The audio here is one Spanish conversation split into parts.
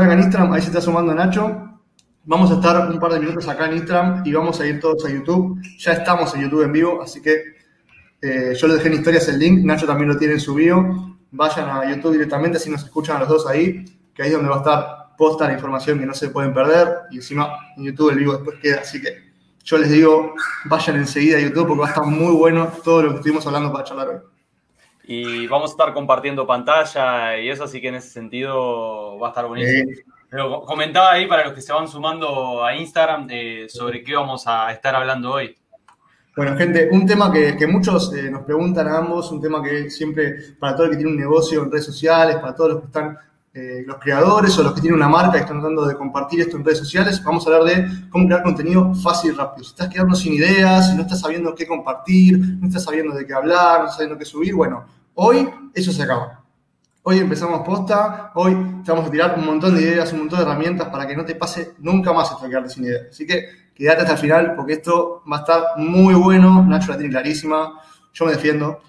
Acá en Instagram, ahí se está sumando Nacho. Vamos a estar un par de minutos acá en Instagram y vamos a ir todos a YouTube. Ya estamos en YouTube en vivo, así que eh, yo les dejé en historias el link. Nacho también lo tiene en su bio. Vayan a YouTube directamente, así nos escuchan a los dos ahí, que ahí es donde va a estar posta la información que no se pueden perder. Y encima en YouTube el vivo después queda, así que yo les digo, vayan enseguida a YouTube porque va a estar muy bueno todo lo que estuvimos hablando para charlar hoy. Y vamos a estar compartiendo pantalla y eso, así que en ese sentido va a estar buenísimo. Pero comentaba ahí para los que se van sumando a Instagram sobre qué vamos a estar hablando hoy. Bueno, gente, un tema que, muchos eh, nos preguntan a ambos, un tema que siempre, para todo el que tiene un negocio en redes sociales, para todos los que están eh, los creadores o los que tienen una marca y están tratando de compartir esto en redes sociales, vamos a hablar de cómo crear contenido fácil y rápido. Si estás quedando sin ideas, si no estás sabiendo qué compartir, no estás sabiendo de qué hablar, no estás sabiendo qué subir, bueno, hoy eso se acaba. Hoy empezamos posta, hoy te vamos a tirar un montón de ideas, un montón de herramientas para que no te pase nunca más esto de quedarte sin ideas. Así que quédate hasta el final porque esto va a estar muy bueno. Nacho la tiene clarísima, yo me defiendo.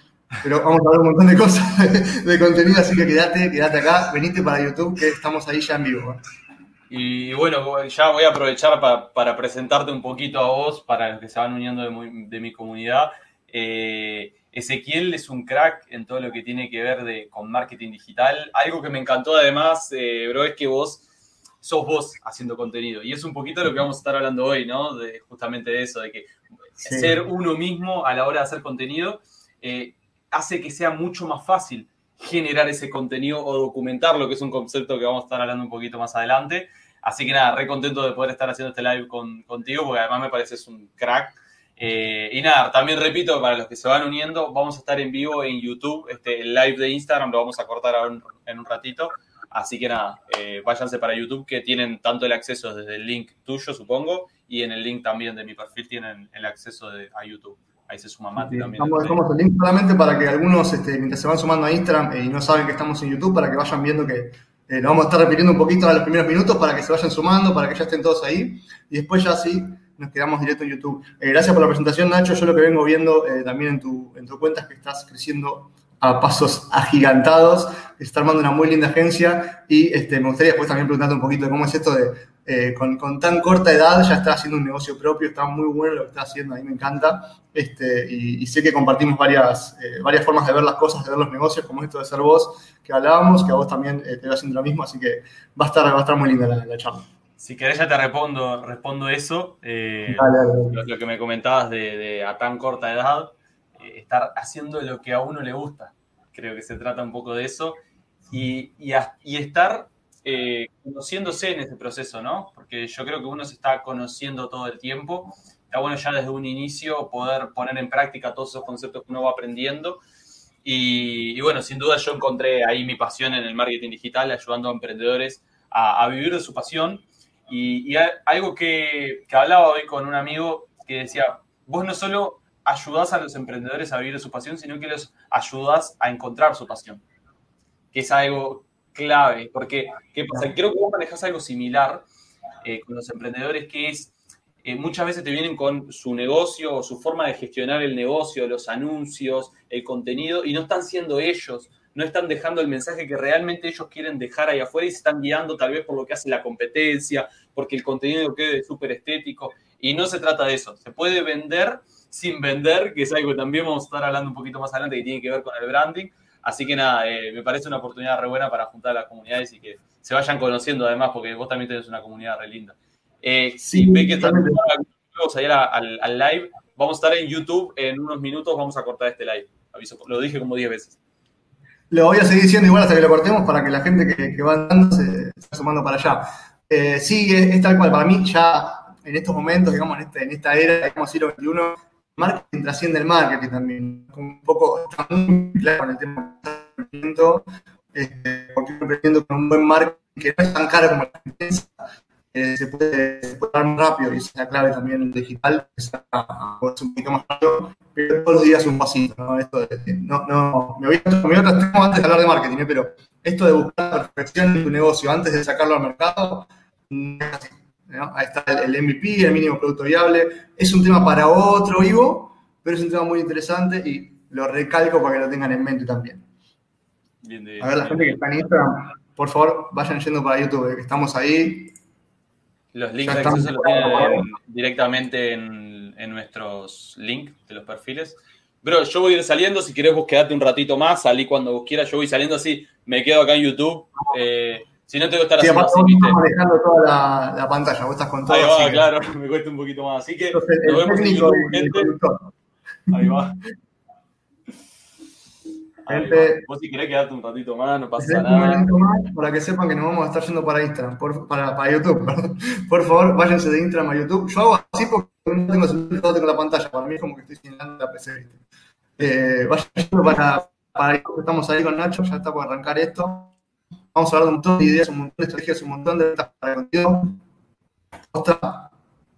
Pero vamos a ver un montón de cosas de, contenido, así que quédate, quédate acá, venite para YouTube, que estamos ahí ya en vivo. Y bueno, ya voy a aprovechar para, presentarte un poquito a vos, para los que se van uniendo de, mi comunidad. Eh, Ezequiel es un crack en todo lo que tiene que ver de, con marketing digital. Algo que me encantó además, eh, bro, es que vos sos vos haciendo contenido. Y es un poquito lo que vamos a estar hablando hoy, ¿no? De, justamente de eso, de que ser uno mismo a la hora de hacer contenido. Eh, hace que sea mucho más fácil generar ese contenido o documentarlo, que es un concepto que vamos a estar hablando un poquito más adelante. Así que nada, re contento de poder estar haciendo este live contigo, porque además me pareces un crack. Eh, y nada, también repito, para los que se van uniendo, vamos a estar en vivo en YouTube. Este, el live de Instagram lo vamos a cortar en un ratito. Así que nada, eh, váyanse para YouTube, que tienen tanto el acceso desde el link tuyo, supongo, y en el link también de mi perfil tienen el acceso a YouTube. Ahí se suma Mati también. Dejamos el link solamente para que algunos, este, mientras se van sumando a Instagram eh, y no saben que estamos en YouTube, para que vayan viendo que eh, lo vamos a estar repitiendo un poquito en los primeros minutos para que se vayan sumando, para que ya estén todos ahí. Y después ya sí, nos quedamos directo en YouTube. Eh, gracias por la presentación, Nacho. Yo lo que vengo viendo también en tu, en tu cuenta es que estás creciendo a pasos agigantados, está armando una muy linda agencia y este, me gustaría después también preguntarte un poquito de cómo es esto de eh, con, tan corta edad ya está haciendo un negocio propio, está muy bueno lo que está haciendo, a mí me encanta. Este, y, sé que compartimos varias, eh, varias formas de ver las cosas, de ver los negocios, como esto de ser vos, que hablábamos, que a vos también eh, te va haciendo lo mismo, así que va a estar, va a estar muy linda la, charla. Si querés ya te respondo, respondo eso, Lo, que me comentabas de, a tan corta edad, estar haciendo lo que a uno le gusta. Creo que se trata un poco de eso. Y, y, y estar eh, conociéndose en ese proceso, ¿no? Porque yo creo que uno se está conociendo todo el tiempo. Está bueno ya desde un inicio poder poner en práctica todos esos conceptos que uno va aprendiendo. Y, bueno, sin duda yo encontré ahí mi pasión en el marketing digital, ayudando a emprendedores a, vivir de su pasión. Y, algo que, que hablaba hoy con un amigo que decía, vos no solo ayudás a los emprendedores a vivir su pasión, sino que los ayudás a encontrar su pasión. Que es algo clave, porque ¿qué pasa? Creo que vos manejas algo similar eh, con los emprendedores, que es eh, muchas veces te vienen con su negocio o su forma de gestionar el negocio, los anuncios, el contenido, y no están siendo ellos, no están dejando el mensaje que realmente ellos quieren dejar ahí afuera y se están guiando tal vez por lo que hace la competencia, porque el contenido quede súper estético, y no se trata de eso, se puede vender sin vender, que es algo que también vamos a estar hablando un poquito más adelante, que tiene que ver con el branding, Así que nada, eh, me parece una oportunidad re buena para juntar a las comunidades y que se vayan conociendo además, porque vos también tenés una comunidad re linda. Eh, sí, ve que también vamos a ir al, live. Vamos a estar en YouTube en unos minutos, vamos a cortar este live. Aviso, lo dije como 10 veces. Lo voy a seguir diciendo igual hasta que lo cortemos para que la gente que, va andando se, esté sumando para allá. Eh, sí, es, tal cual. Para mí, ya en estos momentos, digamos, en, este, en esta era, digamos, siglo XXI, marketing trasciende el marketing también. Un poco, está muy claro con el tema del emprendimiento, eh, porque emprendiendo con un buen marketing que no es tan caro como la empresa, eh, se, puede, se, puede, dar más rápido y es la clave también en digital, es un poquito más rápido, pero todos los días un pasito, ¿no? Esto de, no, no, me voy me voy a antes de hablar de marketing, ¿eh? pero esto de buscar la perfección en tu negocio antes de sacarlo al mercado, no. Ahí está el, MVP, el mínimo producto viable. Es un tema para otro vivo, pero es un tema muy interesante y lo recalco para que lo tengan en mente también. a ver, la gente que está en Instagram, por favor, vayan yendo para YouTube, que estamos ahí. Los links de acceso los tienen directamente en, en, nuestros links de los perfiles. Bro, yo voy a ir saliendo, si querés vos quedate un ratito más, salí cuando vos quieras, yo voy saliendo así, me quedo acá en YouTube. Eh, si no, tengo que estar sí, haciendo así, ¿viste? manejando toda la, la, pantalla, vos estás con todo. Ahí va, claro, me cuesta un poquito más. Así que nos vemos en YouTube, gente. Ahí va. Gente, vos si querés quedarte un ratito más, no pasa nada. Más para que sepan que nos vamos a estar yendo para Instagram, por, para, para YouTube. Por favor, váyanse de Instagram a YouTube. Yo hago así porque no tengo no tengo la pantalla. Para mí es como que estoy señalando la PC. Eh, vayan para, para YouTube. Estamos ahí con Nacho, ya está por arrancar esto. Vamos a hablar de un montón de ideas, un montón de estrategias, un montón de metas para contenido. Otra,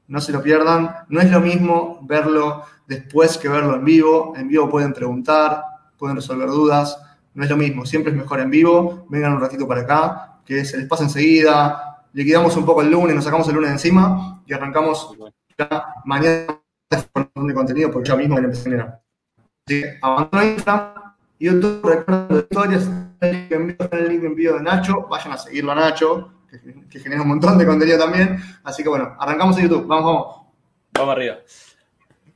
no se lo pierdan. No es lo mismo verlo después que verlo en vivo. En vivo pueden preguntar, pueden resolver dudas. No es lo mismo, siempre es mejor en vivo. Vengan un ratito para acá, que se les pasa enseguida. Liquidamos un poco el lunes, nos sacamos el lunes encima y arrancamos ya mañana con de contenido porque ya mismo empezar a generar. Así que abandono Instagram, YouTube, recuerden historias, el link en vivo de Nacho, vayan a seguirlo a Nacho, que, que genera un montón de contenido también. Así que bueno, arrancamos en YouTube, vamos, vamos. Vamos arriba.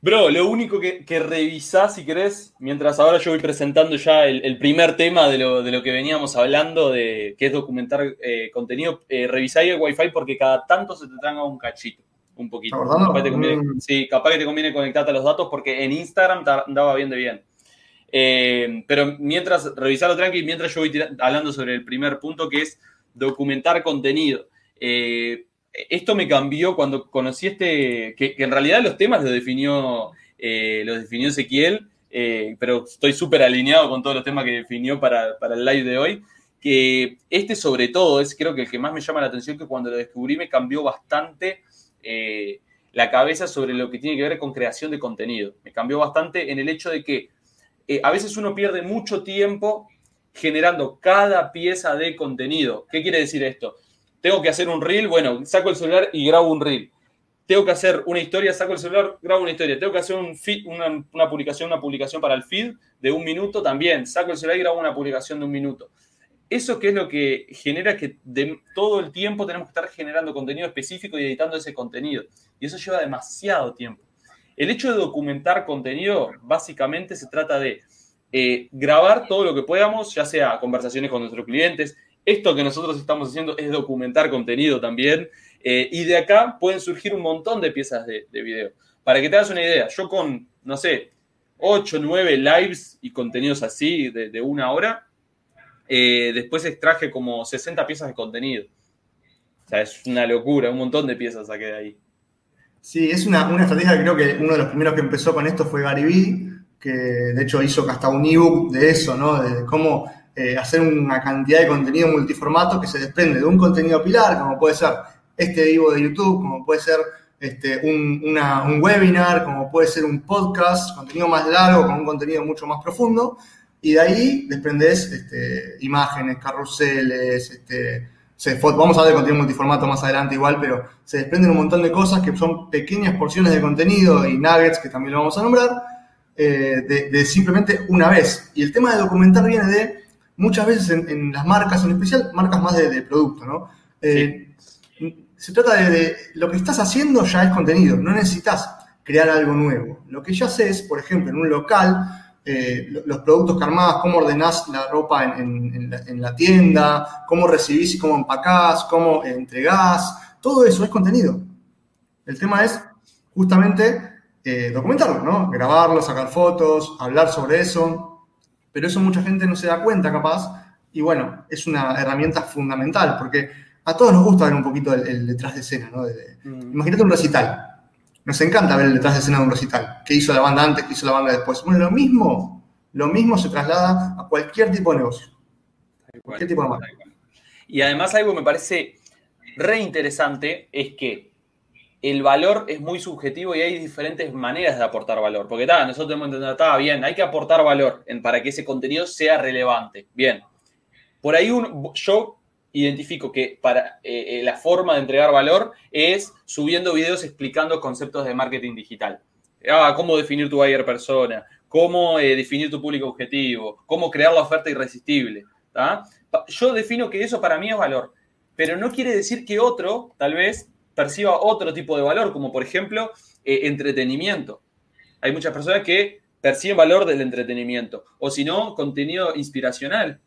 Bro, lo único que, que revisás, si querés, mientras ahora yo voy presentando ya el, primer tema de lo, de lo, que veníamos hablando, de que es documentar eh, contenido, eh, revisá el Wi-Fi porque cada tanto se te tranga un cachito, un poquito. Capaz te conviene, mm. sí, capaz que te conviene conectarte a los datos porque en Instagram andaba bien de bien. Eh, pero mientras, revisarlo tranqui, mientras yo voy hablando sobre el primer punto que es documentar contenido. Eh, esto me cambió cuando conocí este, que, en realidad los temas los definió, eh, definió Ezequiel, eh, pero estoy súper alineado con todos los temas que definió para, el live de hoy, que este sobre todo es creo que el que más me llama la atención, que cuando lo descubrí me cambió bastante la cabeza sobre lo que tiene que ver con creación de contenido. Me cambió bastante en el hecho de que a veces uno pierde mucho tiempo generando cada pieza de contenido. ¿Qué quiere decir esto? Tengo que hacer un reel, bueno, saco el celular y grabo un reel. Tengo que hacer una historia, saco el celular, grabo una historia. Tengo que hacer un feed, una, publicación, una publicación para el feed de un minuto también. Saco el celular y grabo una publicación de un minuto. Eso que es lo que genera que de, todo el tiempo tenemos que estar generando contenido específico y editando ese contenido. Y eso lleva demasiado tiempo. El hecho de documentar contenido básicamente se trata de eh, grabar todo lo que podamos, ya sea conversaciones con nuestros clientes, esto que nosotros estamos haciendo es documentar contenido también. Eh, y de acá pueden surgir un montón de piezas de, video. Para que te hagas una idea, yo con, no sé, 8, 9 lives y contenidos así de, una hora, eh, después extraje como 60 piezas de contenido. O sea, es una locura, un montón de piezas saqué de ahí. Sí, es una, una estrategia que creo que uno de los primeros que empezó con esto fue Gary Vee, que de hecho hizo hasta un ebook de eso, ¿no? De cómo eh, hacer una cantidad de contenido multiformato que se desprende de un contenido pilar, como puede ser este vivo de YouTube, como puede ser este, un, webinar, como puede ser un podcast, contenido más largo, con un contenido mucho más profundo, y de ahí desprendes este, imágenes, carruseles, este, vamos a hablar de contenido multiformato más adelante igual, pero se desprenden un montón de cosas que son pequeñas porciones de contenido y nuggets, que también lo vamos a nombrar, eh, de, de, simplemente una vez. Y el tema de documentar viene de muchas veces en, las marcas, en especial marcas más de, producto, ¿no? Eh, se trata de, lo que estás haciendo ya es contenido, no necesitas crear algo nuevo. Lo que ya haces, por ejemplo, en un local, eh, los productos que armás, cómo ordenás la ropa en, la, tienda, cómo recibís y cómo empacás, cómo entregás, todo eso es contenido. El tema es justamente eh, documentarlo, ¿no? Grabarlo, sacar fotos, hablar sobre eso pero eso mucha gente no se da cuenta capaz, y bueno, es una herramienta fundamental, porque a todos nos gusta ver un poquito el, detrás de escena, ¿no? Mm. Imagínate un recital, nos encanta ver el detrás de escena de un recital, qué hizo la banda antes, qué hizo la banda después. Bueno, lo mismo, lo mismo se traslada a cualquier tipo de negocio, cualquier tipo de marca. Y además algo que me parece re interesante es que el valor es muy subjetivo y hay diferentes maneras de aportar valor. Porque está, nosotros hemos entendido, está bien, hay que aportar valor para que ese contenido sea relevante. Bien. Por ahí yo identifico que para eh, eh, la forma de entregar valor es subiendo videos explicando conceptos de marketing digital. Ah, cómo definir tu buyer persona, cómo eh, definir tu público objetivo, cómo crear la oferta irresistible. Yo defino que eso para mí es valor, pero no quiere decir que otro, tal vez, perciba otro tipo de valor, como por ejemplo entretenimiento. Hay muchas personas que perciben valor del entretenimiento, o si no, contenido inspiracional.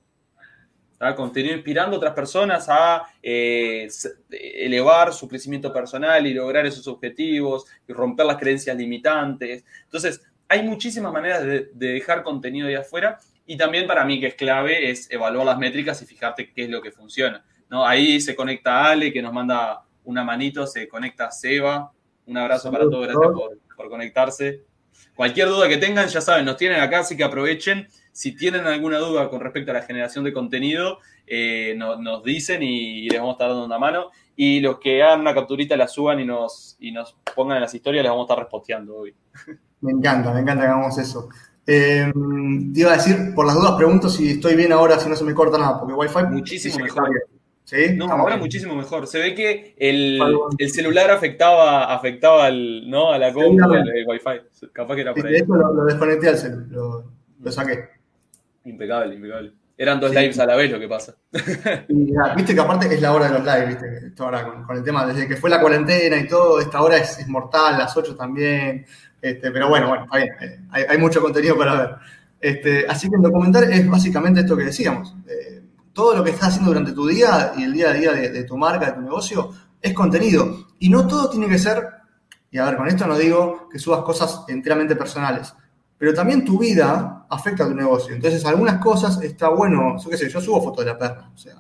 Contenido inspirando a otras personas a eh, elevar su crecimiento personal y lograr esos objetivos y romper las creencias limitantes. Entonces, hay muchísimas maneras de, dejar contenido ahí afuera y también para mí que es clave es evaluar las métricas y fijarte qué es lo que funciona. ¿no? Ahí se conecta Ale, que nos manda una manito, se conecta Seba. Un abrazo para todos, gracias por, por conectarse. Cualquier duda que tengan, ya saben, nos tienen acá, así que aprovechen. Si tienen alguna duda con respecto a la generación de contenido, eh, nos dicen y les vamos a estar dando una mano. Y los que hagan una capturita la suban y nos, y nos pongan en las historias, les vamos a estar resposteando hoy. Me encanta, me encanta que hagamos eso. Eh, te iba a decir, por las dudas pregunto si estoy bien ahora, si no se me corta nada, porque Wi-Fi... Muchísimo mejor. ¿Sí? No, ahora muchísimo mejor. Se ve que el, el, celular afectaba, afectaba al, ¿no? a la compu, el, Wi-Fi. Capaz que era por ahí. De hecho, lo, lo desconecté al celular, lo, lo saqué. Impecable, impecable. Eran dos lives a la vez lo que pasa. viste que aparte es la hora de los lives, viste, esto ahora con, el tema, desde que fue la cuarentena y todo, esta hora es, mortal, las 8 también. Este, pero bueno, bueno, está bien, eh, hay, mucho contenido para ver. Este, así que el documental es básicamente esto que decíamos. Eh, todo lo que estás haciendo durante tu día y el día a día de, de tu marca, de tu negocio, es contenido. Y no todo tiene que ser, y a ver, con esto no digo que subas cosas enteramente personales, pero también tu vida afecta a tu negocio. Entonces, algunas cosas está bueno, yo qué sé, yo subo fotos de la perra, o sea,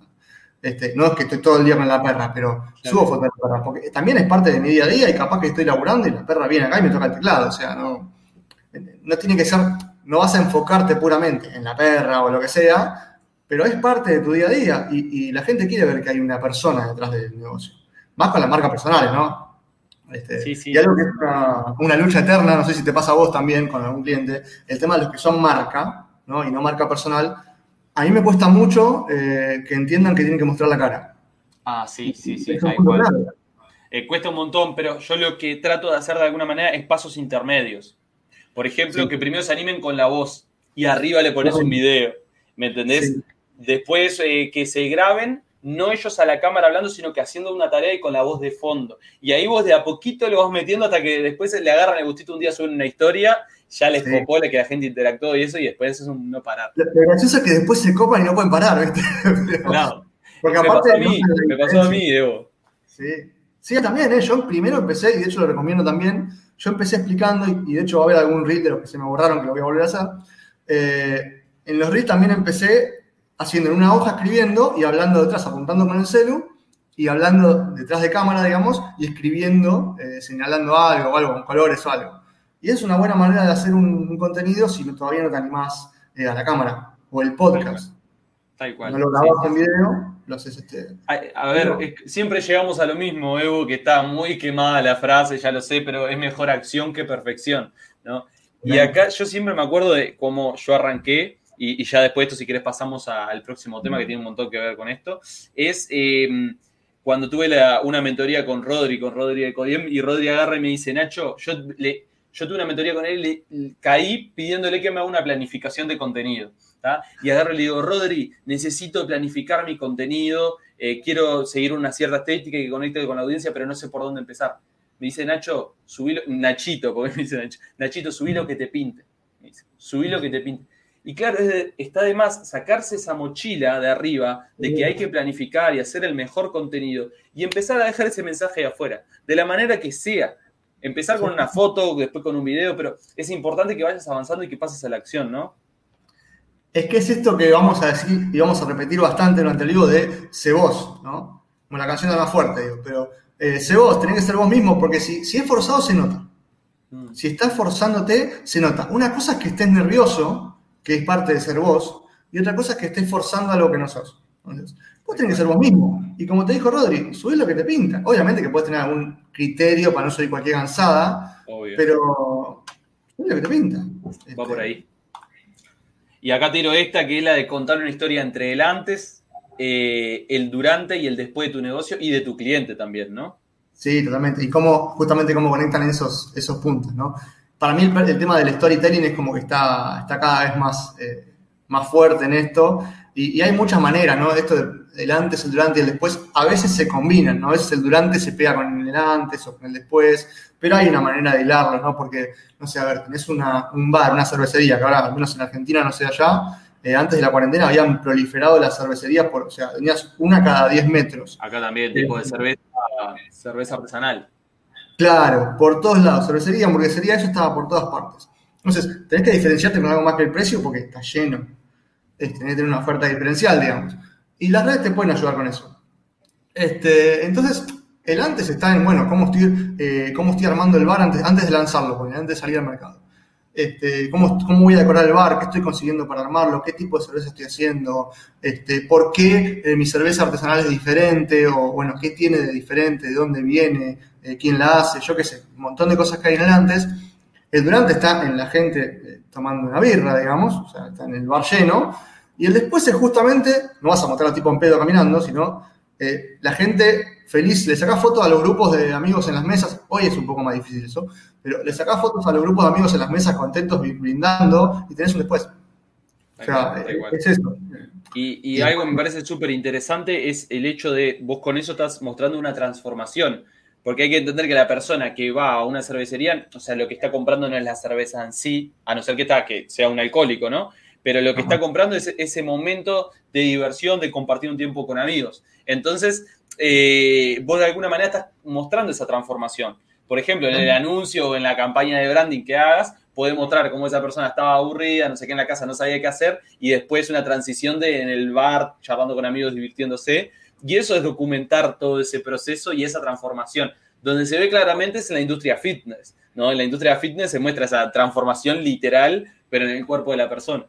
este, no es que estoy todo el día con la perra, pero subo fotos de la perra, porque también es parte de mi día a día y capaz que estoy laburando y la perra viene acá y me toca el teclado, o sea, no, no tiene que ser, no vas a enfocarte puramente en la perra o lo que sea, pero es parte de tu día a día y, y la gente quiere ver que hay una persona detrás del negocio. Más con las marcas personales, ¿no? Este, y algo que es una, lucha eterna, no sé si te pasa a vos también con algún cliente, el tema de los que son marca ¿no? y no marca personal, a mí me cuesta mucho eh, que entiendan que tienen que mostrar la cara. Ah, sí, sí, sí. Eh, cuesta un montón, pero yo lo que trato de hacer de alguna manera es pasos intermedios. Por ejemplo, que primero se animen con la voz y arriba le pones un video. ¿Me entendés? Después eh, que se graben no ellos a la cámara hablando, sino que haciendo una tarea y con la voz de fondo. Y ahí vos de a poquito lo vas metiendo hasta que después le agarran el gustito un día suben una historia, ya les sí. copó, que la gente interactuó y eso, y después es un no parar. Lo, gracioso es que después se copan y no pueden parar, ¿viste? No. Porque me aparte. Pasó a mí, me pasó a mí, Debo. Sí. Sí, también, ¿eh? Yo primero empecé, y de hecho lo recomiendo también, yo empecé explicando, y, de hecho va a haber algún reel de los que se me borraron, que lo voy a volver a hacer. Eh, en los reels también empecé haciendo en una hoja escribiendo y hablando detrás, apuntando con el celu y hablando detrás de cámara, digamos, y escribiendo, eh, señalando algo o algo, con colores o algo. Y es una buena manera de hacer un, contenido si todavía no te animás eh, a la cámara o el podcast. Tal cual. No lo grabas en video, lo haces este. A, ver, siempre llegamos a lo mismo, Evo, que está muy quemada la frase, ya lo sé, pero es mejor acción que perfección, ¿no? Y acá yo siempre me acuerdo de cómo yo arranqué y, ya después de esto, si quieres, pasamos al próximo tema que tiene un montón que ver con esto, es em, cuando tuve una mentoría con Rodri, con Rodri de Codiem, y Rodri agarra y me dice, Nacho, yo, le, yo tuve una mentoría con él y le, caí pidiéndole que me haga una planificación de contenido. Y agarro y le digo, Rodri, necesito planificar mi contenido, eh, quiero seguir una cierta estética que conecte con la audiencia, pero no sé por dónde empezar. Me dice Nacho, subí Nachito, porque me dice Nacho, Nachito, subí lo que te pinte. Me dice, subí lo que te pinte. Y claro, está de más sacarse esa mochila de arriba de que hay que planificar y hacer el mejor contenido y empezar a dejar ese mensaje afuera, de la manera que sea. Empezar con una foto, después con un video, pero es importante que vayas avanzando y que pases a la acción, ¿no? Es que es esto que vamos a decir y vamos a repetir bastante durante el libro de sé vos, ¿no? Como la canción es más fuerte, digo, pero eh, sé vos, tenés que ser vos mismo, porque si, si es forzado se nota. Mm. Si estás forzándote, se nota. Una cosa es que estés nervioso, que es parte de ser vos, y otra cosa es que estés forzando algo que no sos. Entonces, vos tenés que ser vos mismo. Y como te dijo Rodri, subís lo que te pinta. Obviamente que puedes tener algún criterio para no subir cualquier cansada, pero subís lo que te pinta. Va por ahí. Y acá tiro esta, que es la de contar una historia entre el antes, eh, el durante y el después de tu negocio y de tu cliente también, ¿no? Sí, totalmente. Y cómo, justamente cómo conectan esos, esos puntos, ¿no? Para mí el, tema del storytelling es como que está, está cada vez más, eh, más fuerte en esto. Y, hay muchas maneras, ¿no? Esto del antes, el durante y el después, a veces se combinan, ¿no? A veces el durante se pega con el antes o con el después, pero hay una manera de hilarlo, ¿no? Porque, no sé, a ver, tenés una, un bar, una cervecería, que ahora, al menos en Argentina, no sé allá, eh, antes de la cuarentena habían proliferado las cervecerías, por, o sea, tenías una cada 10 metros. Acá también, tipo de cerveza, cerveza artesanal. Claro, por todos lados, cervecería, hamburguesería, eso estaba por todas partes. Entonces, tenés que diferenciarte con algo más que el precio porque está lleno. Tenés que tener una oferta diferencial, digamos. Y las redes te pueden ayudar con eso. Este, entonces, el antes está en, bueno, cómo estoy, eh, cómo estoy armando el bar antes, antes de lanzarlo, antes de salir al mercado. Este, cómo, cómo, voy a decorar el bar, qué estoy consiguiendo para armarlo, qué tipo de cerveza estoy haciendo, este, por qué eh, mi cerveza artesanal es diferente, o bueno, qué tiene de diferente, de dónde viene, eh, quién la hace, yo qué sé, un montón de cosas que hay en el antes. El durante está en la gente tomando una birra, digamos, o sea, está en el bar lleno, y el después es justamente, no vas a mostrar al tipo en pedo caminando, sino eh, la gente feliz, le sacás fotos a los grupos de amigos en las mesas, hoy es un poco más difícil eso, pero le sacás fotos a los grupos de amigos en las mesas contentos, brindando, y tenés un después. O sea, es eso. Y, y algo que me parece súper interesante es el hecho de, vos con eso estás mostrando una transformación, porque hay que entender que la persona que va a una cervecería, o sea, lo que está comprando no es la cerveza en sí, a no ser que, está, que sea un alcohólico, ¿no? pero lo que está comprando es ese momento de diversión, de compartir un tiempo con amigos. Entonces, eh, vos de alguna manera estás mostrando esa transformación. Por ejemplo, en el anuncio o en la campaña de branding que hagas, puedes mostrar cómo esa persona estaba aburrida, no sé qué en la casa, no sabía qué hacer, y después una transición de en el bar, charlando con amigos, divirtiéndose. Y eso es documentar todo ese proceso y esa transformación. Donde se ve claramente es en la industria fitness. ¿no? En la industria fitness se muestra esa transformación literal, pero en el cuerpo de la persona.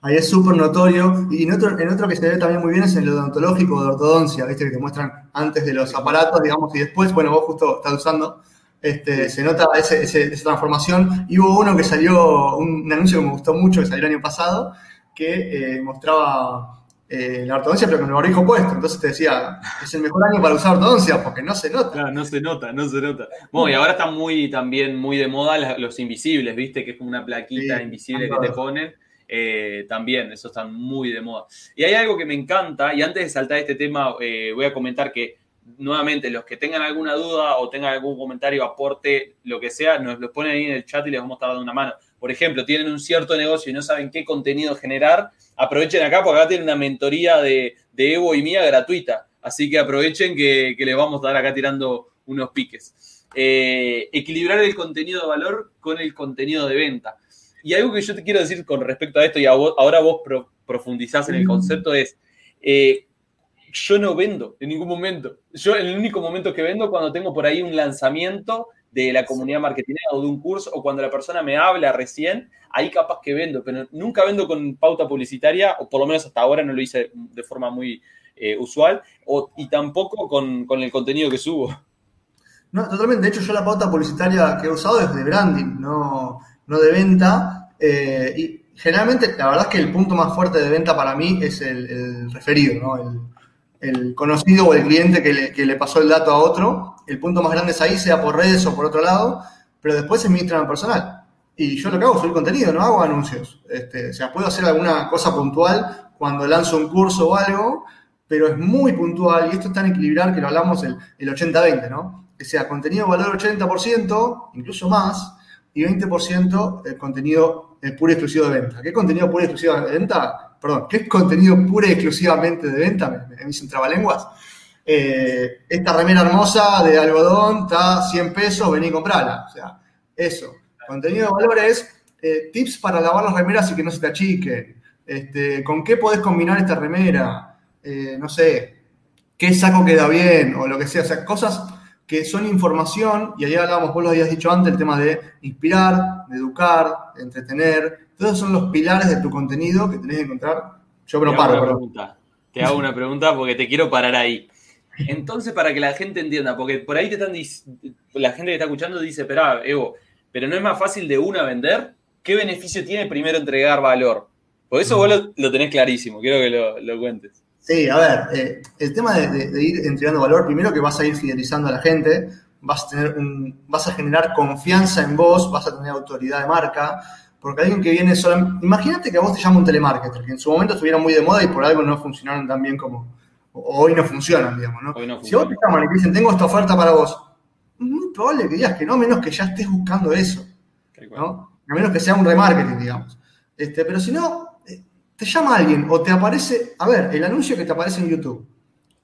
Ahí es súper notorio. Y en otro, en otro que se ve también muy bien es en el odontológico de ortodoncia, ¿viste? Que te muestran antes de los aparatos, digamos, y después, bueno, vos justo estás usando, este, se nota ese, esa transformación. Y hubo uno que salió, un, anuncio que me gustó mucho, que salió el año pasado, que eh, mostraba eh, la ortodoncia, pero con el barbijo puesto. Entonces te decía, es el mejor año para usar ortodoncia, porque no se nota. Claro, no se nota, no se nota. Bueno, y ahora están muy, también muy de moda los invisibles, ¿viste? Que es como una plaquita invisible que te ponen eh, también, eso está muy de moda. Y hay algo que me encanta, y antes de saltar este tema, eh, voy a comentar que nuevamente los que tengan alguna duda o tengan algún comentario, aporte, lo que sea, nos lo ponen ahí en el chat y les vamos a estar dando una mano. Por ejemplo, tienen un cierto negocio y no saben qué contenido generar, aprovechen acá porque acá tienen una mentoría de, Evo y mía gratuita. Así que aprovechen que, les vamos a dar acá tirando unos piques. Eh, equilibrar el contenido de valor con el contenido de venta. Y algo que yo te quiero decir con respecto a esto, y ahora vos profundizás en el concepto, es, eh, yo no vendo en ningún momento. Yo el único momento que vendo cuando tengo por ahí un lanzamiento de la comunidad marketing o de un curso o cuando la persona me habla recién, ahí capaz que vendo, pero nunca vendo con pauta publicitaria, o por lo menos hasta ahora no lo hice de forma muy eh, usual, o, y tampoco con, con, el contenido que subo. No, totalmente. De hecho, yo la pauta publicitaria que he usado es de branding, no, no de venta. Eh, y generalmente, la verdad es que el punto más fuerte de venta para mí es el, referido, ¿no? El, conocido o el cliente que le, pasó el dato a otro. El punto más grande es ahí, sea por redes o por otro lado, pero después es mi Instagram personal. Y yo lo que hago es subir contenido, no hago anuncios. Este, o sea, puedo hacer alguna cosa puntual cuando lanzo un curso o algo, pero es muy puntual y esto es tan equilibrar que lo hablamos el, el 80-20, ¿no? Que sea contenido valor 80%, incluso más, y 20% el contenido puro y exclusivo de venta. ¿Qué contenido puro y exclusivo de venta? Perdón, ¿qué es contenido puro y exclusivamente de venta? Me, me trabalenguas. Eh, esta remera hermosa de algodón está 100 pesos, vení y comprala. O sea, eso. Contenido de valor es eh, tips para lavar las remeras y que no se te achiquen. Este, ¿Con qué podés combinar esta remera? Eh, no sé, qué saco queda bien o lo que sea. O sea, cosas que son información, y ahí hablábamos, vos lo habías dicho antes, el tema de inspirar, de educar, de entretener. Todos son los pilares de tu contenido que tenés que encontrar. Yo me paro, Te hago una pregunta porque te quiero parar ahí. Entonces, para que la gente entienda, porque por ahí te están la gente que está escuchando dice, pero Evo, pero no es más fácil de una vender. ¿Qué beneficio tiene primero entregar valor? Por eso vos lo, tenés clarísimo, quiero que lo, cuentes. Sí, a ver, eh, el tema de, ir entregando valor, primero que vas a ir fidelizando a la gente, vas a, tener un, vas a generar confianza en vos, vas a tener autoridad de marca, Porque alguien que viene solo. Imagínate que a vos te llama un telemarketer, que en su momento estuvieron muy de moda y por algo no funcionaron tan bien como. Hoy no funcionan, digamos, ¿no? si vos te llaman y te dicen, tengo esta oferta para vos, muy probable que digas que no, menos que ya estés buscando eso. ¿no? A menos que sea un remarketing, digamos. Este, pero si no, eh, te llama alguien o te aparece. A ver, el anuncio que te aparece en YouTube.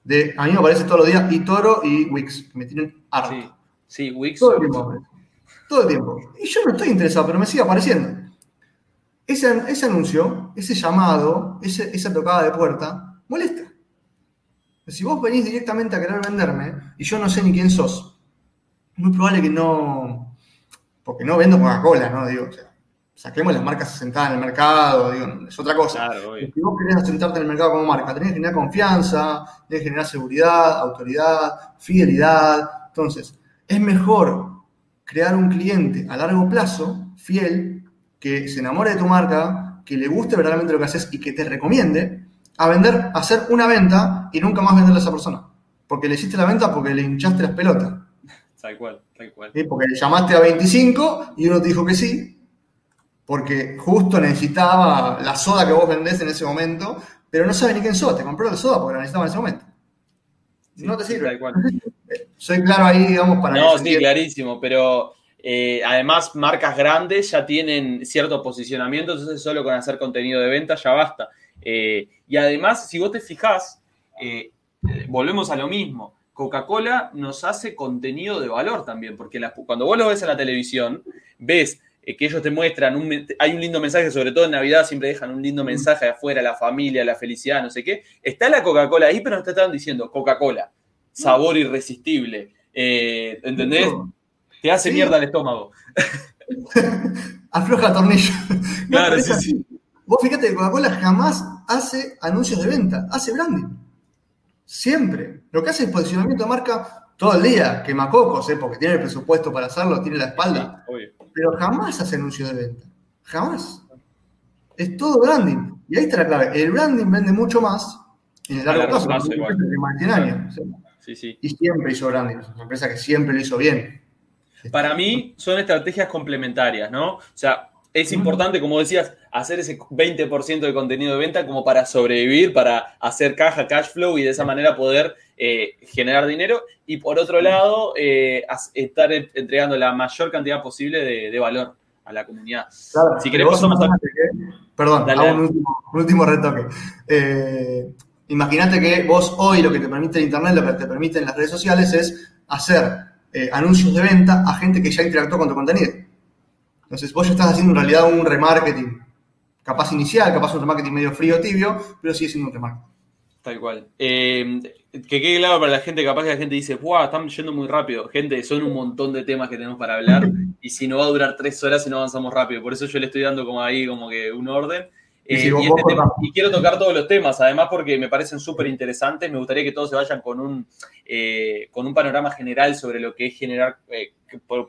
De, a mí me aparece todos los días y Toro y Wix, que me tienen harto. Sí, sí Wix. Todo el tiempo. Todo el tiempo. Y yo no estoy interesado, pero me sigue apareciendo. Ese, ese anuncio, ese llamado, esa tocada de puerta, molesta. Si vos venís directamente a querer venderme y yo no sé ni quién sos, es muy probable que no. Porque no vendo Coca-Cola, ¿no? Digo, o sea, saquemos las marcas asentadas en el mercado, digo, es otra cosa. si vos querés asentarte en el mercado como marca, tenés que generar confianza, tenés que generar seguridad, autoridad, fidelidad. Entonces, es mejor crear un cliente a largo plazo, fiel, que se enamore de tu marca, que le guste verdaderamente lo que haces y que te recomiende, a vender, a hacer una venta y nunca más venderle a esa persona. Porque le hiciste la venta porque le hinchaste las pelotas. Tal cual, tal cual. Porque le llamaste a 25 y uno te dijo que sí, porque justo necesitaba la soda que vos vendés en ese momento, pero no sabe ni quién sos, te compró la soda porque la necesitaba en ese momento. no te sirve. Soy claro ahí, digamos, para... No, sí, clarísimo, pero eh, además, marcas grandes ya tienen cierto posicionamiento, entonces solo con hacer contenido de venta ya basta. Eh, y además, si vos te fijás, eh, volvemos a lo mismo. Coca-Cola nos hace contenido de valor también, porque cuando vos lo ves en la televisión, ves que ellos te muestran, un, hay un lindo mensaje, sobre todo en Navidad siempre dejan un lindo mensaje afuera, la familia, la felicidad, no sé qué. Está la Coca-Cola ahí, pero no te están diciendo Coca-Cola, sabor irresistible. ¿Entendés? Te hace mierda el estómago. Afloja tornillo. Claro, sí, sí. Vos fíjate que Coca-Cola jamás hace anuncios de venta, hace branding. Siempre. Lo que hace es posicionamiento de marca todo el día, quemacocos, ¿eh? porque tiene el presupuesto para hacerlo, tiene la espalda. pero jamás hace anuncios de venta. Jamás. Es todo branding. Y ahí está la clave. El branding vende mucho más en el largo plazo. Y siempre hizo branding. Es una empresa que siempre lo hizo bien. Para mí son estrategias complementarias, ¿no? O sea, es importante, como decías, hacer ese 20% de contenido de venta como para sobrevivir, para hacer caja, cash flow y de esa manera poder eh, generar dinero. Y por otro lado, eh, estar entregando la mayor cantidad posible de, valor a la comunidad. Claro, si queremos, Perdón, un, último, retoque. Eh, imagínate que vos hoy lo que te permite el Internet, lo que te permiten las redes sociales es hacer eh, anuncios de venta a gente que ya interactuó con tu contenido. Entonces, vos ya estás haciendo en realidad un remarketing, capaz inicial, capaz un remarketing medio frío, tibio, pero sigue siendo un remarketing. Tal cual. Eh, que quede claro para la gente, capaz que la gente dice, ¡guau! Están yendo muy rápido. Gente, son un montón de temas que tenemos para hablar y si no va a durar tres horas y no avanzamos rápido. Por eso yo le estoy dando como ahí como que un orden. Eh, este y, quiero tocar todos los temas, además porque me parecen súper interesantes. Me gustaría que todos se vayan con un, eh, con un panorama general sobre lo que es generar, eh,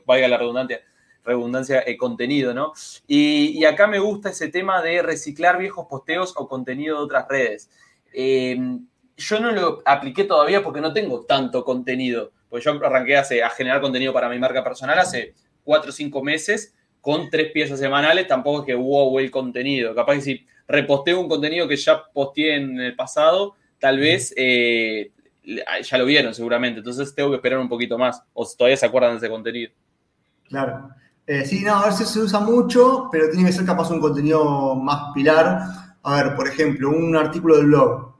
valga la redundancia, redundancia contenido, ¿no? Y, acá me gusta ese tema de reciclar viejos posteos o contenido de otras redes. yo no lo apliqué todavía porque no tengo tanto contenido, pues yo arranqué hace, a generar contenido para mi marca personal hace cuatro o cinco meses con tres piezas semanales, tampoco es que wow el contenido. Capaz que si reposteo un contenido que ya posteé en el pasado, tal vez eh, ya lo vieron seguramente. Entonces tengo que esperar un poquito más. O todavía se acuerdan de ese contenido. Claro. Eh, sí, no, a veces se usa mucho, pero tiene que ser capaz un contenido más pilar. A ver, por ejemplo, un artículo del blog.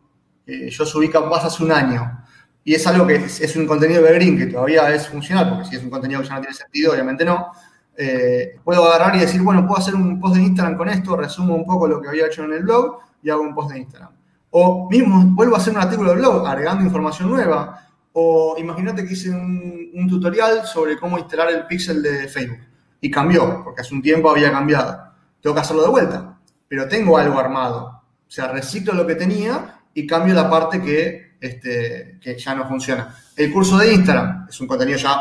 yo subí capaz hace un año. Y es algo que es, es un contenido de Green que todavía es funcional, porque si es un contenido que ya no tiene sentido, obviamente no eh, puedo agarrar y decir, bueno, puedo hacer un post de Instagram con esto, resumo un poco lo que había hecho en el blog y hago un post de Instagram. O mismo vuelvo a hacer un artículo de blog agregando información nueva. O imagínate que hice un, tutorial sobre cómo instalar el pixel de Facebook y cambió, porque hace un tiempo había cambiado. Tengo que hacerlo de vuelta, pero tengo algo armado. O sea, reciclo lo que tenía y cambio la parte que, este, que ya no funciona. El curso de Instagram es un contenido ya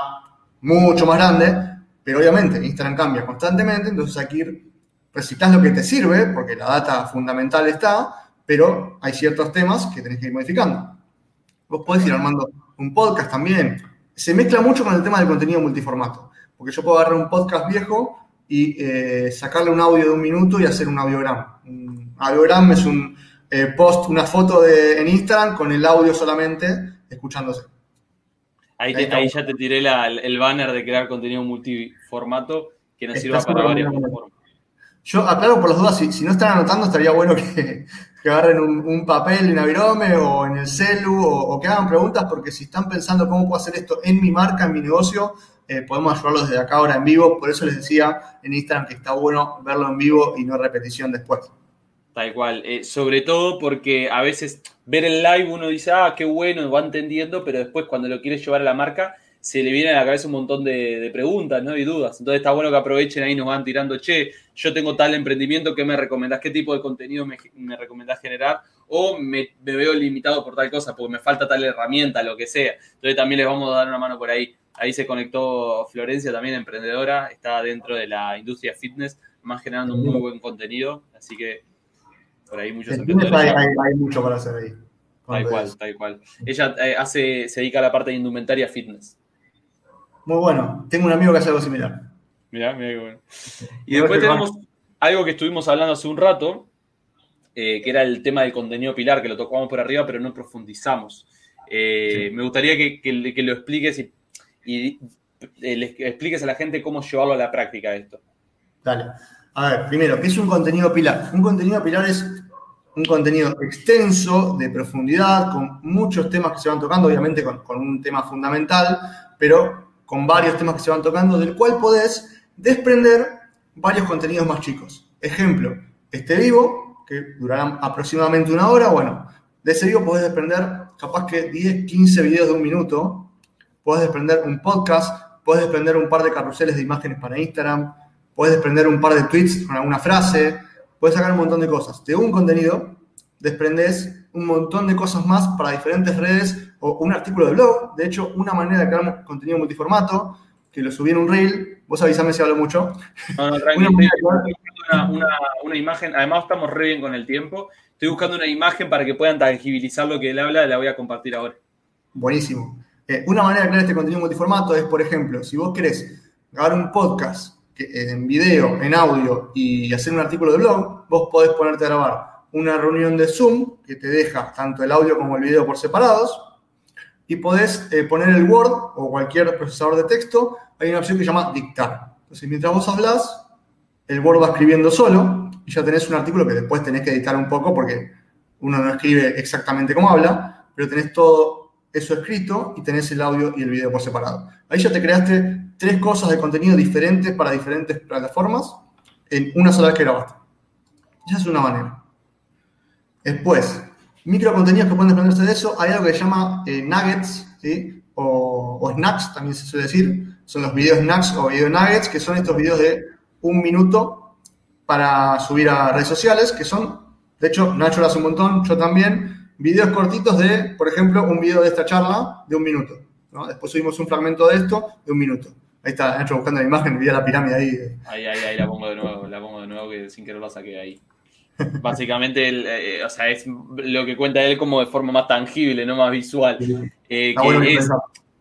mucho más grande, pero obviamente Instagram cambia constantemente, entonces ir, reciclar lo que te sirve, porque la data fundamental está, pero hay ciertos temas que tenés que ir modificando. Vos podés ir armando un podcast también. Se mezcla mucho con el tema del contenido multiformato, porque yo puedo agarrar un podcast viejo y eh, sacarle un audio de un minuto y hacer un audiogram. Un audiogram es un eh, post, una foto de, en Instagram con el audio solamente escuchándose. Ahí, ya te tiré el banner de crear contenido multiformato que nos sirva para varias plataformas. Yo aclaro por las dudas, si, no están anotando, estaría bueno que, agarren un, papel en Avirome o en el celu o, que hagan preguntas, porque si están pensando cómo puedo hacer esto en mi marca, en mi negocio, eh, podemos ayudarlos desde acá ahora en vivo. Por eso les decía en Instagram que está bueno verlo en vivo y no repetición después. Tal cual. Eh, sobre todo porque a veces ver el live uno dice, ah, qué bueno, va entendiendo, pero después cuando lo quieres llevar a la marca se le viene a la cabeza un montón de, preguntas ¿no? y dudas. Entonces está bueno que aprovechen ahí, nos van tirando, che, yo tengo tal emprendimiento, ¿qué me recomendás? ¿Qué tipo de contenido me, recomendás generar? O me, veo limitado por tal cosa, porque me falta tal herramienta, lo que sea. Entonces también les vamos a dar una mano por ahí. Ahí se conectó Florencia, también emprendedora, está dentro de la industria fitness, más generando un muy buen contenido. Así que por ahí muchos emprendedores. Hay, mucho para hacer ahí. Tal cual, tal cual. Ella eh, hace, se dedica a la parte de indumentaria fitness. Muy bueno. Tengo un amigo que hace algo similar. Mirá, mirá qué bueno. Y después tenemos algo que estuvimos hablando hace un rato, eh, que era el tema del contenido pilar, que lo tocamos por arriba, pero no profundizamos. Eh, me gustaría que, lo expliques y, eh, le expliques a la gente cómo llevarlo a la práctica esto. Dale. A ver, primero, ¿qué es un contenido pilar? Un contenido pilar es un contenido extenso, de profundidad, con muchos temas que se van tocando, obviamente con, con un tema fundamental, pero con varios temas que se van tocando, del cual podés desprender varios contenidos más chicos. Ejemplo, este vivo, que durará aproximadamente una hora, bueno, de ese vivo podés desprender capaz que 10, 15 videos de un minuto, podés desprender un podcast, podés desprender un par de carruseles de imágenes para Instagram, podés desprender un par de tweets con alguna frase, puedes sacar un montón de cosas. De un contenido, desprendes un montón de cosas más para diferentes redes o un artículo de blog. De hecho, una manera de crear contenido multiformato, que lo subí en un reel, vos avísame si hablo mucho. No, no, una, una, imagen, además estamos re bien con el tiempo. Estoy buscando una imagen para que puedan tangibilizar lo que él habla, la voy a compartir ahora. Buenísimo. Eh, una manera de crear este contenido multiformato es, por ejemplo, si vos querés grabar un podcast en video, en audio y hacer un artículo de blog, vos podés ponerte a grabar una reunión de Zoom que te deja tanto el audio como el video por separados y podés eh, poner el Word o cualquier procesador de texto. Hay una opción que se llama dictar. Entonces, mientras vos hablas, el Word va escribiendo solo y ya tenés un artículo que después tenés que editar un poco porque uno no escribe exactamente como habla, pero tenés todo eso escrito y tenés el audio y el video por separado. Ahí ya te creaste tres cosas de contenido diferentes para diferentes plataformas en una sola vez que grabaste. Esa es una manera. Después, microcontenidos que pueden desprenderse de eso. Hay algo que se llama eh, nuggets, ¿sí? O, snacks, también se suele decir. Son los videos snacks o video nuggets, que son estos videos de un minuto para subir a redes sociales, que son, de hecho, Nacho lo hace un montón, yo también, videos cortitos de, por ejemplo, un video de esta charla de un minuto. Después subimos un fragmento de esto de un minuto. Ahí está Nacho buscando la imagen, vi la pirámide ahí. Ahí, ahí, ahí la pongo de nuevo, la pongo de nuevo que sin querer la saqué ahí. Básicamente, eh, o sea, es lo que cuenta él como de forma más tangible, no más visual. Eh, que es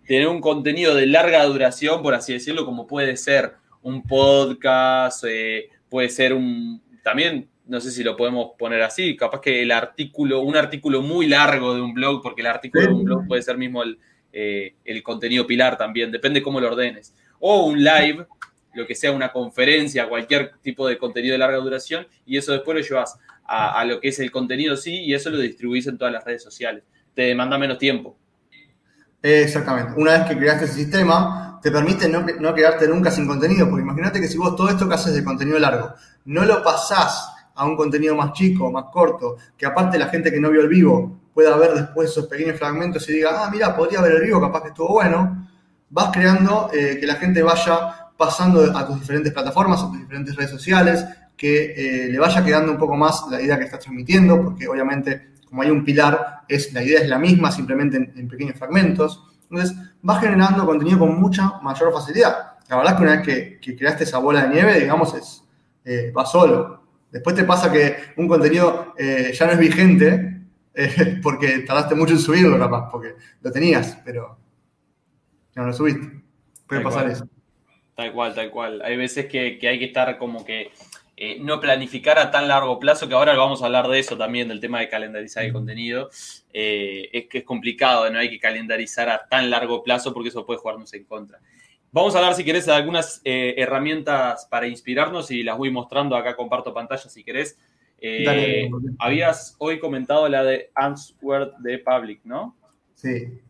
tener un contenido de larga duración, por así decirlo, como puede ser un podcast, eh, puede ser un. También, no sé si lo podemos poner así, capaz que el artículo, un artículo muy largo de un blog, porque el artículo de un blog puede ser mismo el, el contenido pilar también, depende cómo lo ordenes. O un live, lo que sea una conferencia, cualquier tipo de contenido de larga duración, y eso después lo llevas a, lo que es el contenido sí, y eso lo distribuís en todas las redes sociales. Te demanda menos tiempo. Exactamente. Una vez que creaste ese sistema, te permite no, no quedarte nunca sin contenido, porque imagínate que si vos todo esto que haces de contenido largo, no lo pasás a un contenido más chico, más corto, que aparte la gente que no vio el vivo pueda ver después esos pequeños fragmentos y diga, ah, mira, podría ver el vivo, capaz que estuvo bueno, vas creando eh, que la gente vaya pasando a tus diferentes plataformas, a tus diferentes redes sociales, que eh, le vaya quedando un poco más la idea que estás transmitiendo, porque obviamente como hay un pilar, es, la idea es la misma, simplemente en, pequeños fragmentos. Entonces, vas generando contenido con mucha mayor facilidad. La verdad es que una vez que, creaste esa bola de nieve, digamos, es, eh, va solo. Después te pasa que un contenido eh, ya no es vigente porque tardaste mucho en subirlo, capaz, porque lo tenías, pero no lo subiste. Puede pasar eso. Tal cual, tal cual. Hay veces que, hay que estar como que eh, no planificar a tan largo plazo, que ahora vamos a hablar de eso también, del tema de calendarizar el contenido. Eh, es que es complicado, no hay que calendarizar a tan largo plazo porque eso puede jugarnos en contra. Vamos a hablar, si querés, de algunas eh, herramientas para inspirarnos y las voy mostrando. Acá comparto pantalla si querés. habías hoy comentado la de Answer de Public, ¿no? Sí.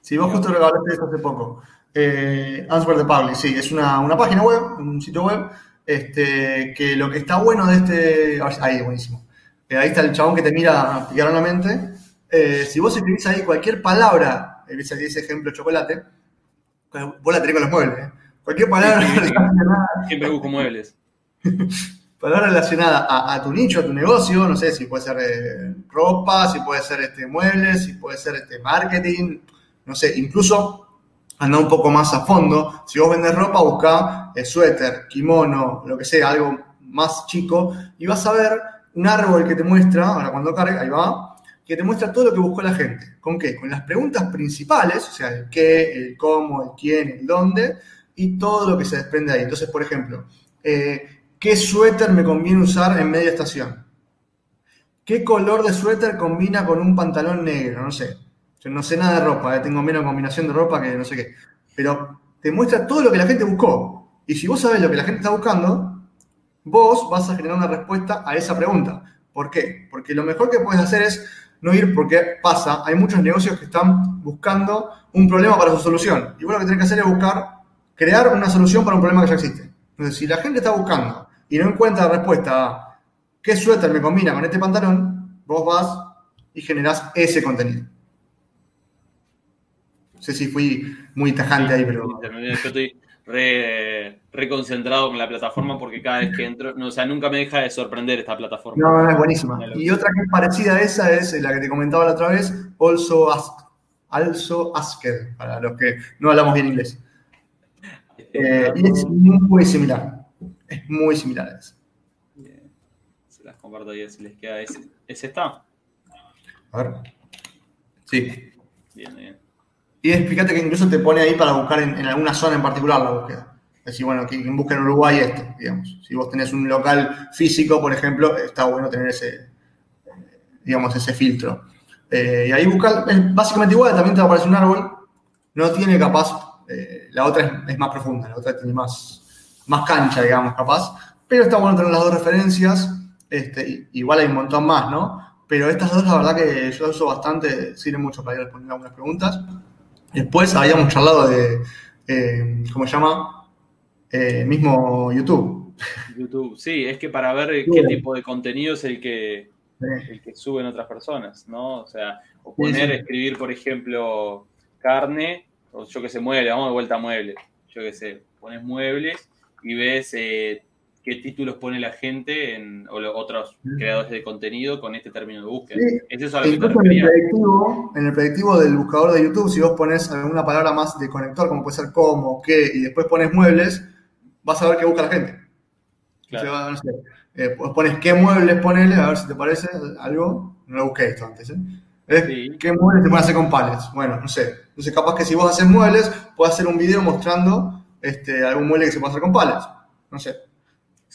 Sí, vos justo regalaste eso hace poco. Eh, Answer the Public, sí, es una, página web, un sitio web, este, que lo que está bueno de este... Ahí, buenísimo. Eh, ahí está el chabón que te mira mente. Eh, si vos escribís ahí cualquier palabra, ese, ese ejemplo chocolate, vos la tenés con los muebles. ¿eh? Cualquier palabra relacionada... Siempre busco muebles. palabra relacionada a, tu nicho, a tu negocio, no sé si puede ser ropa, si puede ser este, muebles, si puede ser este, marketing, no sé, incluso anda un poco más a fondo. Si vos vendes ropa, busca el suéter, kimono, lo que sea, algo más chico, y vas a ver un árbol que te muestra, ahora cuando cargue, ahí va, que te muestra todo lo que buscó la gente. ¿Con qué? Con las preguntas principales, o sea, el qué, el cómo, el quién, el dónde, y todo lo que se desprende ahí. Entonces, por ejemplo, eh, ¿qué suéter me conviene usar en media estación? ¿Qué color de suéter combina con un pantalón negro? No sé. Yo no sé nada de ropa, eh, tengo menos combinación de ropa que no sé qué. Pero te muestra todo lo que la gente buscó. Y si vos sabés lo que la gente está buscando, vos vas a generar una respuesta a esa pregunta. ¿Por qué? Porque lo mejor que puedes hacer es no ir porque pasa, hay muchos negocios que están buscando un problema para su solución. Y vos lo que tenés que hacer es buscar, crear una solución para un problema que ya existe. Entonces, si la gente está buscando y no encuentra la respuesta a qué suéter me combina con este pantalón, vos vas y generás ese contenido. No sé si fui muy tajante ahí, pero. Yo estoy re, concentrado con la plataforma porque cada vez que entro, no, o sea, nunca me deja de sorprender esta plataforma. No, no, es buenísima. Y otra que es parecida a esa es la que te comentaba la otra vez, Also, Ask, also Asker, para los que no hablamos bien inglés. Eh, y es muy similar. Es muy similar a esa. Se las comparto ahí si les queda. ¿Es, ¿Es esta? A ver. Sí. Bien, bien. Y fíjate que incluso te pone ahí para buscar en, alguna zona en particular la búsqueda. Decir, bueno, quien busca en Uruguay esto, digamos. Si vos tenés un local físico, por ejemplo, está bueno tener ese, digamos, ese filtro. Eh, y ahí buscar, es básicamente igual, también te va a aparecer un árbol. No tiene capaz, eh, la otra es, más profunda, la otra tiene más, más cancha, digamos, capaz. Pero está bueno tener las dos referencias. Este, igual hay un montón más, ¿no? Pero estas dos, la verdad que yo uso bastante, sirven mucho para ir respondiendo algunas preguntas. Después habíamos charlado de, eh, ¿cómo se llama? Eh, mismo YouTube. YouTube, sí, es que para ver qué tipo de contenido es el que, el que suben otras personas, ¿no? O sea, o poner, escribir, por ejemplo, carne, o yo que sé, mueble, vamos de vuelta a muebles, yo que sé, pones muebles y ves eh, qué títulos pone la gente en, o otros creadores de contenido con este término de búsqueda. ¿Es eso en, el predictivo, en el predictivo del buscador de YouTube, si vos pones alguna palabra más de conector, como puede ser cómo, qué, y después pones muebles, vas a ver qué busca la gente. Claro. Eh, pones qué muebles, ponele, a ver si te parece algo. No lo busqué esto antes, ¿eh? ¿Qué muebles te pueden hacer con pales? Bueno, no sé. Entonces, capaz que si vos haces muebles, puedes hacer un video mostrando este, algún mueble que se puede hacer con pales. No sé.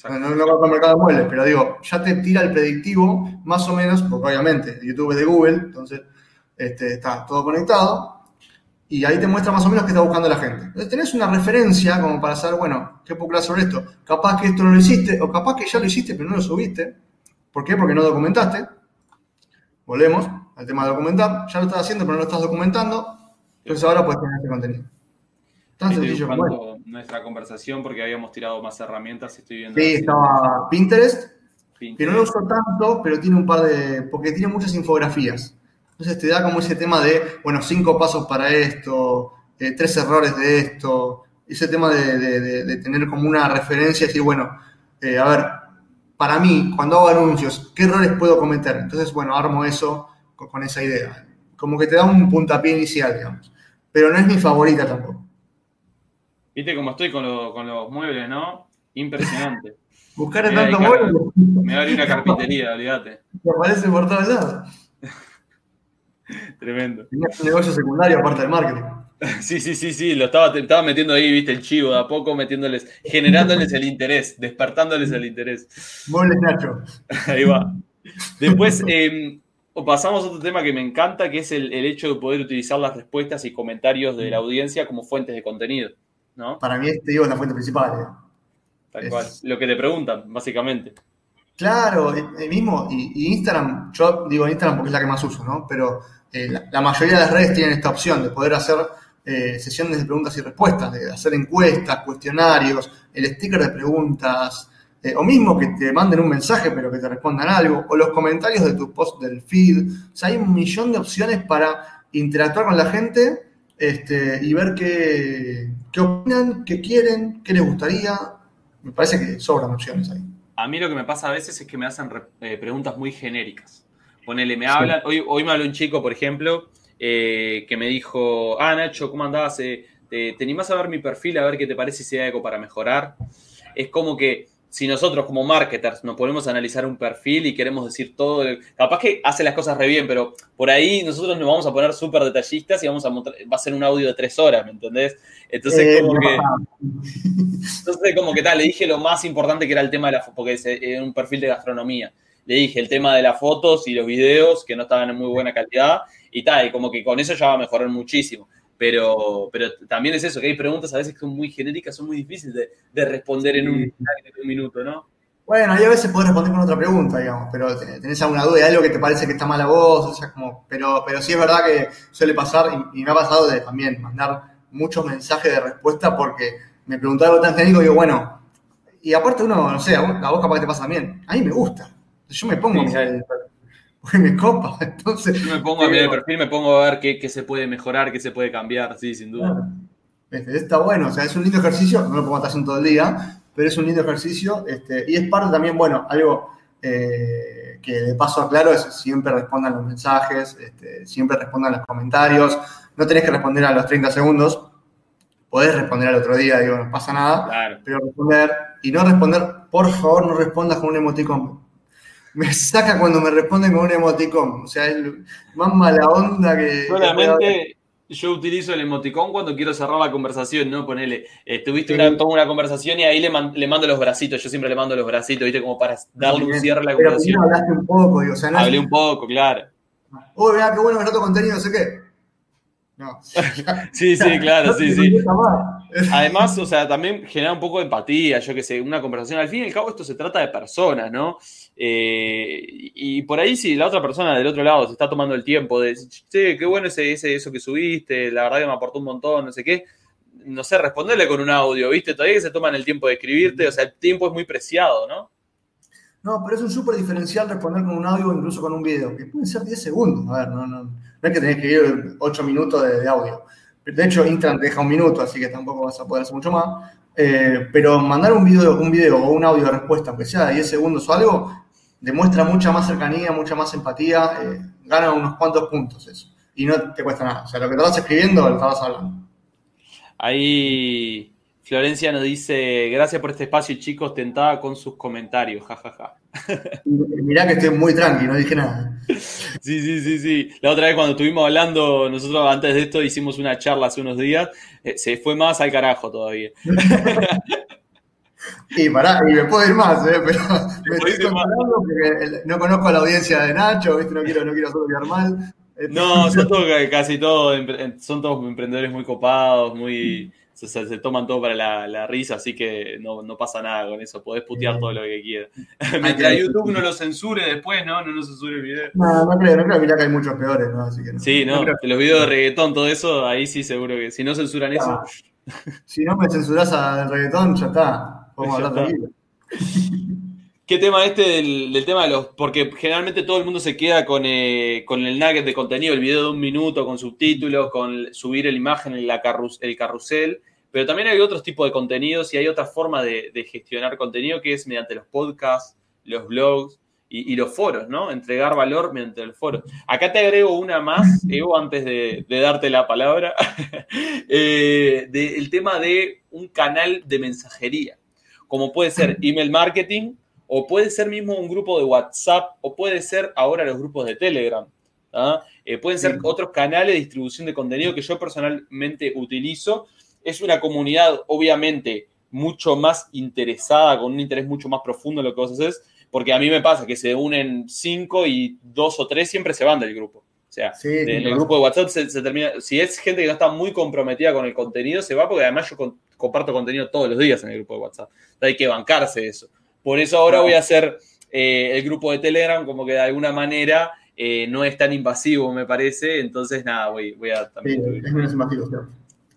No, no el mercado de muebles, pero digo, ya te tira el predictivo, más o menos, porque obviamente YouTube es de Google, entonces este, está todo conectado, y ahí te muestra más o menos qué está buscando la gente. Entonces tenés una referencia como para saber, bueno, ¿qué puedo sobre esto? Capaz que esto no lo hiciste, o capaz que ya lo hiciste, pero no lo subiste. ¿Por qué? Porque no documentaste. Volvemos al tema de documentar. Ya lo estás haciendo, pero no lo estás documentando. Entonces ahora puedes tener ese contenido. Tan sencillo como nuestra conversación porque habíamos tirado más herramientas. Estoy viendo sí, estaba Pinterest, que no lo uso tanto, pero tiene un par de. porque tiene muchas infografías. Entonces te da como ese tema de, bueno, cinco pasos para esto, eh, tres errores de esto, ese tema de, tener como una referencia y decir, bueno, eh, a ver, para mí, cuando hago anuncios, ¿qué errores puedo cometer? Entonces, bueno, armo eso con, con esa idea. Como que te da un puntapié inicial, digamos. Pero no es mi favorita tampoco. Viste cómo estoy con, los muebles, ¿no? Impresionante. Buscar en tanto muebles. Me va a abrir una carpintería, olvídate. Me aparece por todos lados. Tremendo. Tenías un negocio secundario aparte del marketing. Sí, sí, sí, sí, lo estaba, estaba metiendo ahí, viste, el chivo, de a poco metiéndoles, generándoles el interés, despertándoles el interés. Muebles Nacho. Ahí va. Después em, pasamos a otro tema que me encanta, que es el, hecho de poder utilizar las respuestas y comentarios de la audiencia como fuentes de contenido. ¿No? Para mí, este digo, es la fuente principal. ¿eh? Tal cual. Lo que te preguntan, básicamente. Claro, el mismo, y, Instagram, yo digo Instagram porque es la que más uso, ¿no? Pero eh, la, mayoría de las redes tienen esta opción de poder hacer eh, sesiones de preguntas y respuestas, de hacer encuestas, cuestionarios, el sticker de preguntas, eh, o mismo que te manden un mensaje pero que te respondan algo, o los comentarios de tu post del feed. O sea, hay un millón de opciones para interactuar con la gente este, y ver qué, qué opinan, qué quieren, qué les gustaría. Me parece que sobran opciones ahí. A mí lo que me pasa a veces es que me hacen eh, preguntas muy genéricas. Ponele, me hablan, hoy, hoy me habló un chico, por ejemplo, eh, que me dijo, ah, Nacho, ¿cómo andás? te, te animás a ver mi perfil, a ver qué te parece si hay algo para mejorar. Es como que si nosotros como marketers nos ponemos a analizar un perfil y queremos decir todo, capaz que hace las cosas re bien, pero por ahí nosotros nos vamos a poner súper detallistas y vamos a va a ser un audio de tres horas, ¿me entendés? Entonces, eh, como que, entonces, como que tal, le dije lo más importante que era el tema de la porque es un perfil de gastronomía. Le dije el tema de las fotos y los videos que no estaban en muy buena calidad y tal, y como que con eso ya va a mejorar muchísimo. Pero, pero también es eso, que hay preguntas a veces que son muy genéricas, son muy difíciles de, responder en un, minuto, ¿no? Bueno, ahí a veces puedes responder con otra pregunta, digamos, pero tenés alguna duda algo que te parece que está mal a vos, o sea, como, pero, pero sí es verdad que suele pasar, y, me ha pasado de también mandar muchos mensajes de respuesta porque me preguntaba algo tan genérico y digo, bueno, y aparte uno, no sé, a vos, capaz que te pasa también, a mí me gusta, yo me pongo me copa. Entonces, Yo me pongo a mi perfil, me pongo a ver qué, se puede mejorar, qué se puede cambiar, sí, sin duda. Este, está bueno, o sea, es un lindo ejercicio, no lo puedo estar haciendo todo el día, pero es un lindo ejercicio este, y es parte también, bueno, algo eh, que de paso aclaro es siempre respondan los mensajes, este, siempre respondan los comentarios, no tenés que responder a los 30 segundos, podés responder al otro día, digo, no pasa nada, pero responder y no responder, por favor, no respondas con un emoticón me saca cuando me responden con un emoticón. O sea, es más mala onda que. Solamente yo utilizo el emoticón cuando quiero cerrar la conversación, ¿no? Ponele, estuviste una, una conversación y ahí le, le, mando los bracitos. Yo siempre le mando los bracitos, ¿viste? Como para darle un cierre a la conversación. Pero hablaste un poco, digo, o sea, no Hablé un poco, claro. Uy, mira qué bueno que noto contenido, no sé qué. No. sí, sí, claro, sí, sí. Además, o sea, también genera un poco de empatía, yo qué sé, una conversación. Al fin y al cabo, esto se trata de personas, ¿no? Eh, y por ahí, si la otra persona del otro lado se está tomando el tiempo de decir, che, qué bueno ese, ese, eso que subiste, la verdad que me aportó un montón, no sé qué, no sé, responderle con un audio, ¿viste? Todavía que se toman el tiempo de escribirte, o sea, el tiempo es muy preciado, ¿no? No, pero es un súper diferencial responder con un audio o incluso con un video, que pueden ser 10 segundos. A ver, no, no, no es que tenés que ir 8 minutos de, audio. De hecho, Instagram te deja un minuto, así que tampoco vas a poder hacer mucho más. Eh, pero mandar un video, un video o un audio de respuesta, aunque sea de 10 segundos o algo, demuestra mucha más cercanía, mucha más empatía, eh, gana unos cuantos puntos eso. Y no te cuesta nada. O sea, lo que vas escribiendo, lo estabas hablando. Ahí Florencia nos dice, gracias por este espacio, chicos, tentada con sus comentarios, jajaja. Mirá que estoy muy tranqui, no dije nada. Sí, sí, sí, sí. La otra vez cuando estuvimos hablando, nosotros antes de esto hicimos una charla hace unos días, eh, se fue más al carajo todavía. Y pará, y me puedo ir más, ¿eh? pero me estoy porque no conozco a la audiencia de Nacho, ¿viste? No quiero, no quiero hacerlo mal. No, son todos, casi todos, son todos emprendedores muy copados, muy se, toman todo para la, risa, así que no, pasa nada con eso, podés putear todo lo que quieras. Mientras YouTube no lo censure después, ¿no? No nos censure el video. No, no creo, no creo, mirá que hay muchos peores, ¿no? Así que no. Sí, no, los videos de reggaetón, todo eso, ahí sí seguro que si no censuran eso. Si no me censurás al reggaetón, ya está. Vamos a hablar de ¿Qué tema este del, tema de los.? Porque generalmente todo el mundo se queda con, eh, con el nugget de contenido, el video de un minuto, con subtítulos, con subir la imagen en la el carrusel. Pero también hay otros tipos de contenidos y hay otra forma de, gestionar contenido que es mediante los podcasts, los blogs y, los foros, ¿no? Entregar valor mediante el foro. Acá te agrego una más, Evo, antes de, darte la palabra, eh, el tema de un canal de mensajería, como puede ser email marketing o puede ser mismo un grupo de WhatsApp, o puede ser ahora los grupos de Telegram. ¿ah? Eh, pueden ser otros canales de distribución de contenido que yo personalmente utilizo. Es una comunidad, obviamente, mucho más interesada, con un interés mucho más profundo en lo que vos haces, porque a mí me pasa que se unen cinco y dos o tres siempre se van del grupo. O sea, en el grupo de WhatsApp se, termina. Si es gente que no está muy comprometida con el contenido, se va porque además yo comparto contenido todos los días en el grupo de WhatsApp. hay que bancarse eso. Por eso ahora voy a hacer eh, el grupo de Telegram, como que de alguna manera eh, no es tan invasivo, me parece. Entonces, nada, voy, voy a también. Sí, es menos invasivo,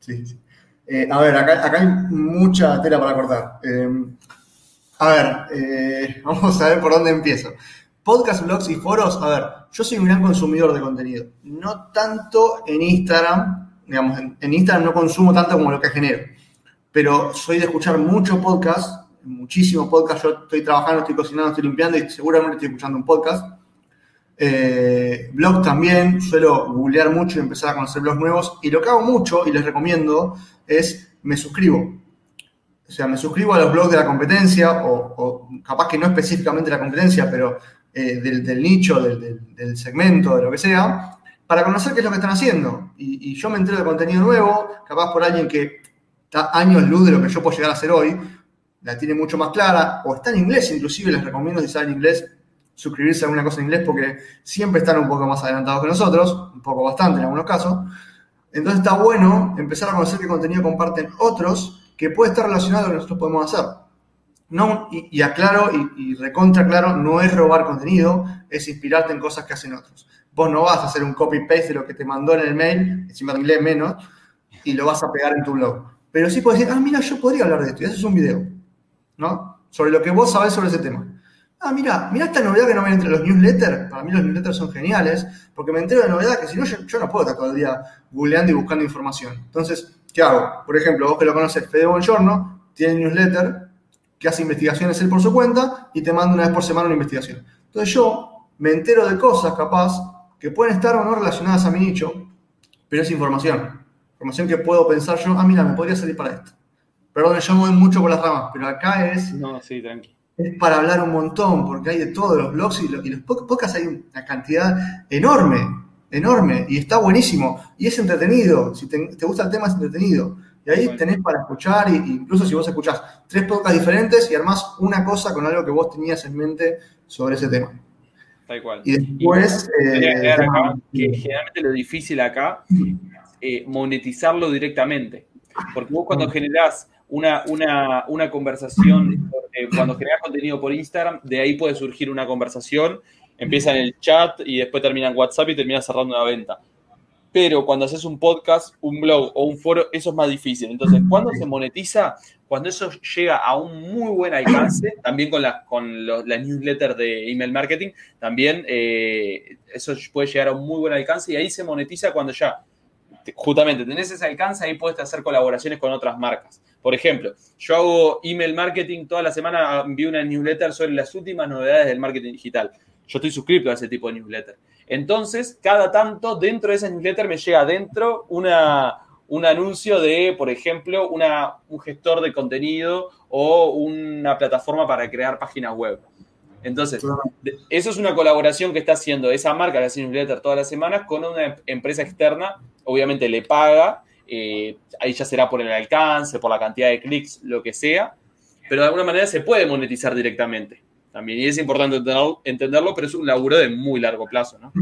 Sí, sí. Eh, a ver, acá, acá, hay mucha tela para cortar. a ver, vamos a ver por dónde empiezo. Podcast, blogs y foros, a ver, yo soy un gran consumidor de contenido. No tanto en Instagram, digamos, en, en Instagram no consumo tanto como lo que genero. Pero soy de escuchar mucho podcast muchísimos podcasts. Yo estoy trabajando, estoy cocinando, estoy limpiando y seguramente estoy escuchando un podcast. Eh, blog también, suelo googlear mucho y empezar a conocer blogs nuevos. Y lo que hago mucho y les recomiendo es me suscribo. O sea, me suscribo a los blogs de la competencia, o, capaz que no específicamente la competencia, pero eh, del, nicho, del, segmento, de lo que sea, para conocer qué es lo que están haciendo. Y, y yo me entero de contenido nuevo, capaz por alguien que está años luz de lo que yo puedo llegar a hacer hoy, la tiene mucho más clara, o está en inglés, inclusive les recomiendo si saben inglés, suscribirse a alguna cosa en inglés porque siempre están un poco más adelantados que nosotros, un poco bastante en algunos casos. Entonces está bueno empezar a conocer qué contenido comparten otros que puede estar relacionado a lo que nosotros podemos hacer. No, y, aclaro y, y, recontra claro, no es robar contenido, es inspirarte en cosas que hacen otros. Vos no vas a hacer un copy-paste de lo que te mandó en el mail, encima de inglés menos, y lo vas a pegar en tu blog. Pero sí puedes decir, ah, mira, yo podría hablar de esto, y haces un video. ¿no? Sobre lo que vos sabés sobre ese tema. Ah, mira, mira esta novedad que no me entre los newsletters. Para mí los newsletters son geniales, porque me entero de novedad que si no, yo, no puedo estar todo el día googleando y buscando información. Entonces, ¿qué hago? Por ejemplo, vos que lo conoces, Fede Bongiorno, tiene newsletter que hace investigaciones él por su cuenta y te manda una vez por semana una investigación. Entonces yo me entero de cosas capaz que pueden estar o no relacionadas a mi nicho, pero es información. Información que puedo pensar yo, ah, mira, me podría salir para esto. Perdón, yo me voy mucho por las ramas, pero acá es. No, sí, tranqui. Es para hablar un montón, porque hay de todos los blogs y, los, y los podcasts hay una cantidad enorme, enorme, y está buenísimo. Y es entretenido. Si te, gusta el tema, es entretenido. Y ahí tenés para escuchar, y, incluso si vos escuchás tres podcasts diferentes y armás una cosa con algo que vos tenías en mente sobre ese tema. Tal cual. Y después. Eh, que generalmente lo difícil acá eh, monetizarlo directamente. Porque vos cuando generás una, una, una conversación, eh, cuando generas contenido por Instagram, de ahí puede surgir una conversación, empieza en el chat y después termina en WhatsApp y termina cerrando una venta. Pero cuando haces un podcast, un blog o un foro, eso es más difícil. Entonces, ¿cuándo se monetiza? Cuando eso llega a un muy buen alcance, también con, la, con los, las newsletters de email marketing, también eh, eso puede llegar a un muy buen alcance y ahí se monetiza cuando ya justamente tenés ese alcance, ahí puedes hacer colaboraciones con otras marcas. Por ejemplo, yo hago email marketing, toda la semana envío una newsletter sobre las últimas novedades del marketing digital. Yo estoy suscrito a ese tipo de newsletter. Entonces, cada tanto dentro de esa newsletter me llega dentro una, un anuncio de, por ejemplo, una, un gestor de contenido o una plataforma para crear páginas web. Entonces, eso es una colaboración que está haciendo esa marca hace newsletter todas las semanas con una empresa externa. Obviamente le paga, eh, ahí ya será por el alcance, por la cantidad de clics, lo que sea, pero de alguna manera se puede monetizar directamente también. Y es importante entenderlo, pero es un laburo de muy largo plazo, ¿no?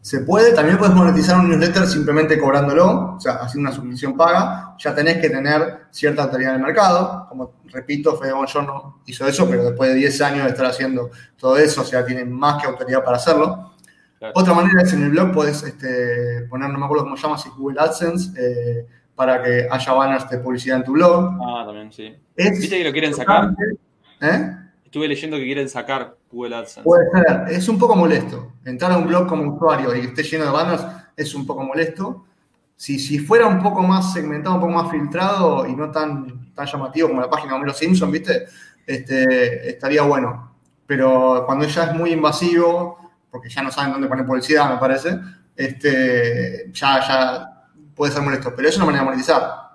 Se puede, también puedes monetizar un newsletter simplemente cobrándolo, o sea, haciendo una suscripción paga. Ya tenés que tener cierta autoridad en el mercado. Como repito, Fede no hizo eso, pero después de 10 años de estar haciendo todo eso, o sea, tiene más que autoridad para hacerlo. Otra manera es en el blog puedes este, poner, no me acuerdo cómo se llama, si Google AdSense, eh, para que haya banners de publicidad en tu blog. Ah, también, sí. ¿Viste que lo quieren sacar? ¿Eh? Estuve leyendo que quieren sacar Google AdSense. Puede ser, es un poco molesto. Entrar a un blog como usuario y que esté lleno de banners es un poco molesto. Si, si fuera un poco más segmentado, un poco más filtrado y no tan, tan llamativo como la página de Homero Simpson, ¿viste? Este, estaría bueno. Pero cuando ya es muy invasivo, porque ya no saben dónde poner publicidad, me parece, este, ya, ya puede ser molesto. Pero es una manera de monetizar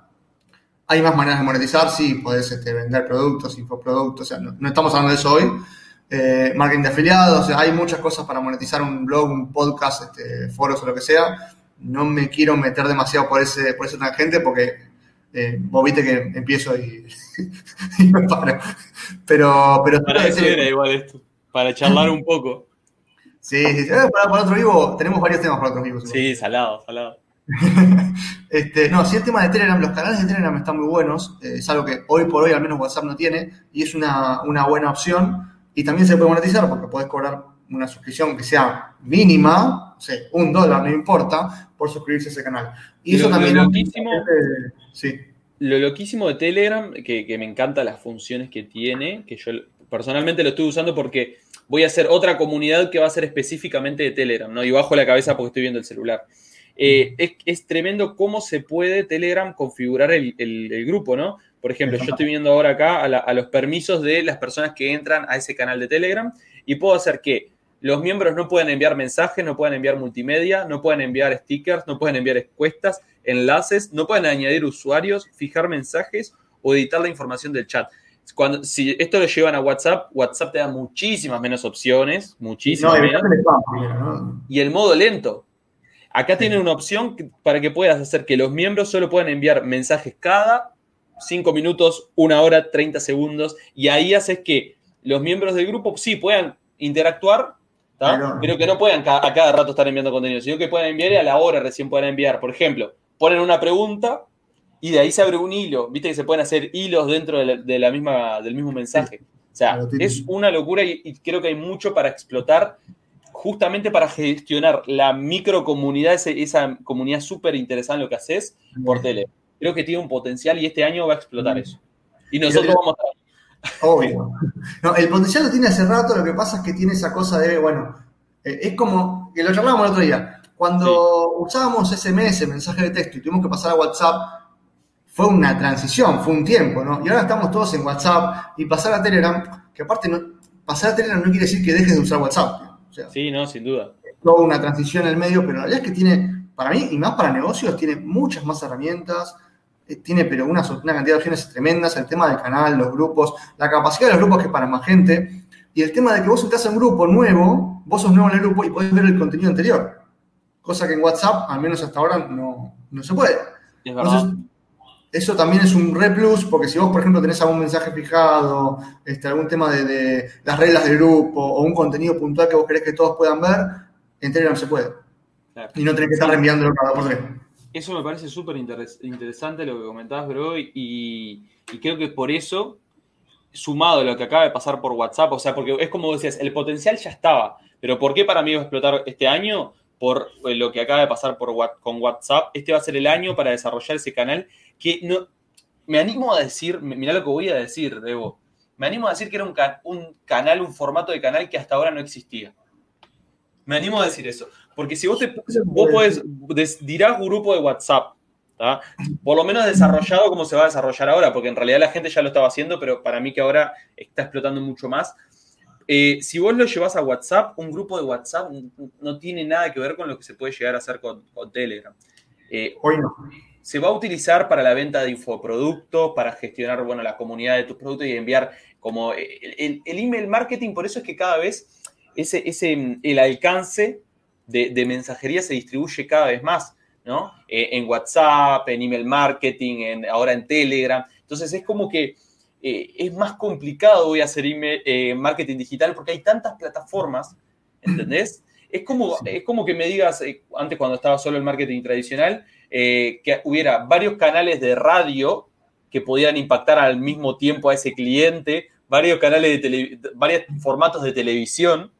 hay más maneras de monetizar, sí, puedes este, vender productos, infoproductos, o sea, no, estamos hablando de eso hoy, eh, marketing de afiliados, hay muchas cosas para monetizar un blog, un podcast, este, foros o lo que sea. No me quiero meter demasiado por ese, por ese tangente porque eh, vos viste que empiezo y, me paro. Pero, pero para eso era igual esto, para charlar un poco. Sí, sí, para, para, otro vivo, tenemos varios temas para otros vivos. Sí, salado, salado. este, no, sí, el tema de Telegram, los canales de Telegram están muy buenos, eh, es algo que hoy por hoy al menos WhatsApp no tiene y es una, una buena opción y también se puede monetizar porque puedes cobrar una suscripción que sea mínima, o sea, un dólar, no importa, por suscribirse a ese canal. Y eso también... Lo loquísimo, sí. lo loquísimo de Telegram, que, que me encantan las funciones que tiene, que yo personalmente lo estoy usando porque voy a hacer otra comunidad que va a ser específicamente de Telegram, ¿no? Y bajo la cabeza porque estoy viendo el celular. Eh, es, tremendo cómo se puede Telegram configurar el, grupo, ¿no? Por ejemplo, yo estoy viendo ahora acá a, los permisos de las personas que entran a ese canal de Telegram y puedo hacer que los miembros no pueden enviar mensajes, no pueden enviar multimedia, no pueden enviar stickers, no pueden enviar encuestas, enlaces, no pueden añadir usuarios, fijar mensajes o editar la información del chat. Cuando, si esto lo llevan a WhatsApp, WhatsApp te da muchísimas menos opciones, muchísimas menos. Y el modo lento. Acá tienen una opción para que puedas hacer que los miembros solo puedan enviar mensajes cada 5 minutos, 1 hora, 30 segundos, y ahí haces que los miembros del grupo sí puedan interactuar, pero que no puedan a cada rato estar enviando contenido, sino que puedan enviar y a la hora recién puedan enviar. Por ejemplo, ponen una pregunta y de ahí se abre un hilo. Viste que se pueden hacer hilos dentro de la, misma, del mismo mensaje. O sea, es una locura y, creo que hay mucho para explotar justamente para gestionar la microcomunidad, esa comunidad súper interesante en lo que haces por tele. Creo que tiene un potencial y este año va a explotar eso. Y nosotros vamos a... Obvio. No, el potencial lo tiene hace rato, lo que pasa es que tiene esa cosa de, bueno, eh, es como, que lo charlábamos el otro día, cuando usábamos SMS, mensaje de texto, y tuvimos que pasar a WhatsApp, fue una transición, fue un tiempo, ¿no? Y ahora estamos todos en WhatsApp y pasar a Telegram, que aparte no, pasar a Telegram no quiere decir que dejes de usar WhatsApp sí, no, sin duda. Toda una transición en el medio, pero la realidad es que tiene, para mí, y más para negocios, tiene muchas más herramientas, eh, tiene pero una, una cantidad de opciones tremendas, el tema del canal, los grupos, la capacidad de los grupos que es para más gente, y el tema de que vos estás en un grupo nuevo, vos sos nuevo en el grupo y podés ver el contenido anterior, cosa que en WhatsApp, al menos hasta ahora, no, no se puede. Es verdad eso también es un re plus, porque si vos, por ejemplo, tenés algún mensaje fijado, este, algún tema de, las reglas del grupo o un contenido puntual que vos querés que todos puedan ver, en Telegram se puede. Y no tenés que estar reenviándolo cada por tres. Eso me parece súper interesante lo que comentabas, bro, y, creo que por eso, sumado a lo que acaba de pasar por WhatsApp, o sea, porque es como decías, el potencial ya estaba, pero ¿por qué para mí va a explotar este año? Por eh, lo que acaba de pasar por, con WhatsApp. Este va a ser el año para desarrollar ese canal que no, me animo a decir, mira lo que voy a decir, Debo, me animo a decir que era un, un, canal, un formato de canal que hasta ahora no existía. Me animo a decir eso, porque si vos, te, vos podés, dirás grupo de WhatsApp, por lo menos desarrollado como se va a desarrollar ahora, porque en realidad la gente ya lo estaba haciendo, pero para mí que ahora está explotando mucho más. Eh, si vos lo llevas a WhatsApp, un grupo de WhatsApp no tiene nada que ver con lo que se puede llegar a hacer con, Telegram. Eh, Hoy no se va a utilizar para la venta de infoproductos, para gestionar bueno, la comunidad de tus productos y enviar como el, email marketing, por eso es que cada vez ese, ese el alcance de, mensajería se distribuye cada vez más, ¿no? Eh, en WhatsApp, en email marketing, en, ahora en Telegram. Entonces es como que eh, es más complicado hoy hacer email, eh, marketing digital porque hay tantas plataformas, ¿entendés? Es como, es como que me digas, antes cuando estaba solo el marketing tradicional, eh, que hubiera varios canales de radio que podían impactar al mismo tiempo a ese cliente, varios canales de varios formatos de televisión,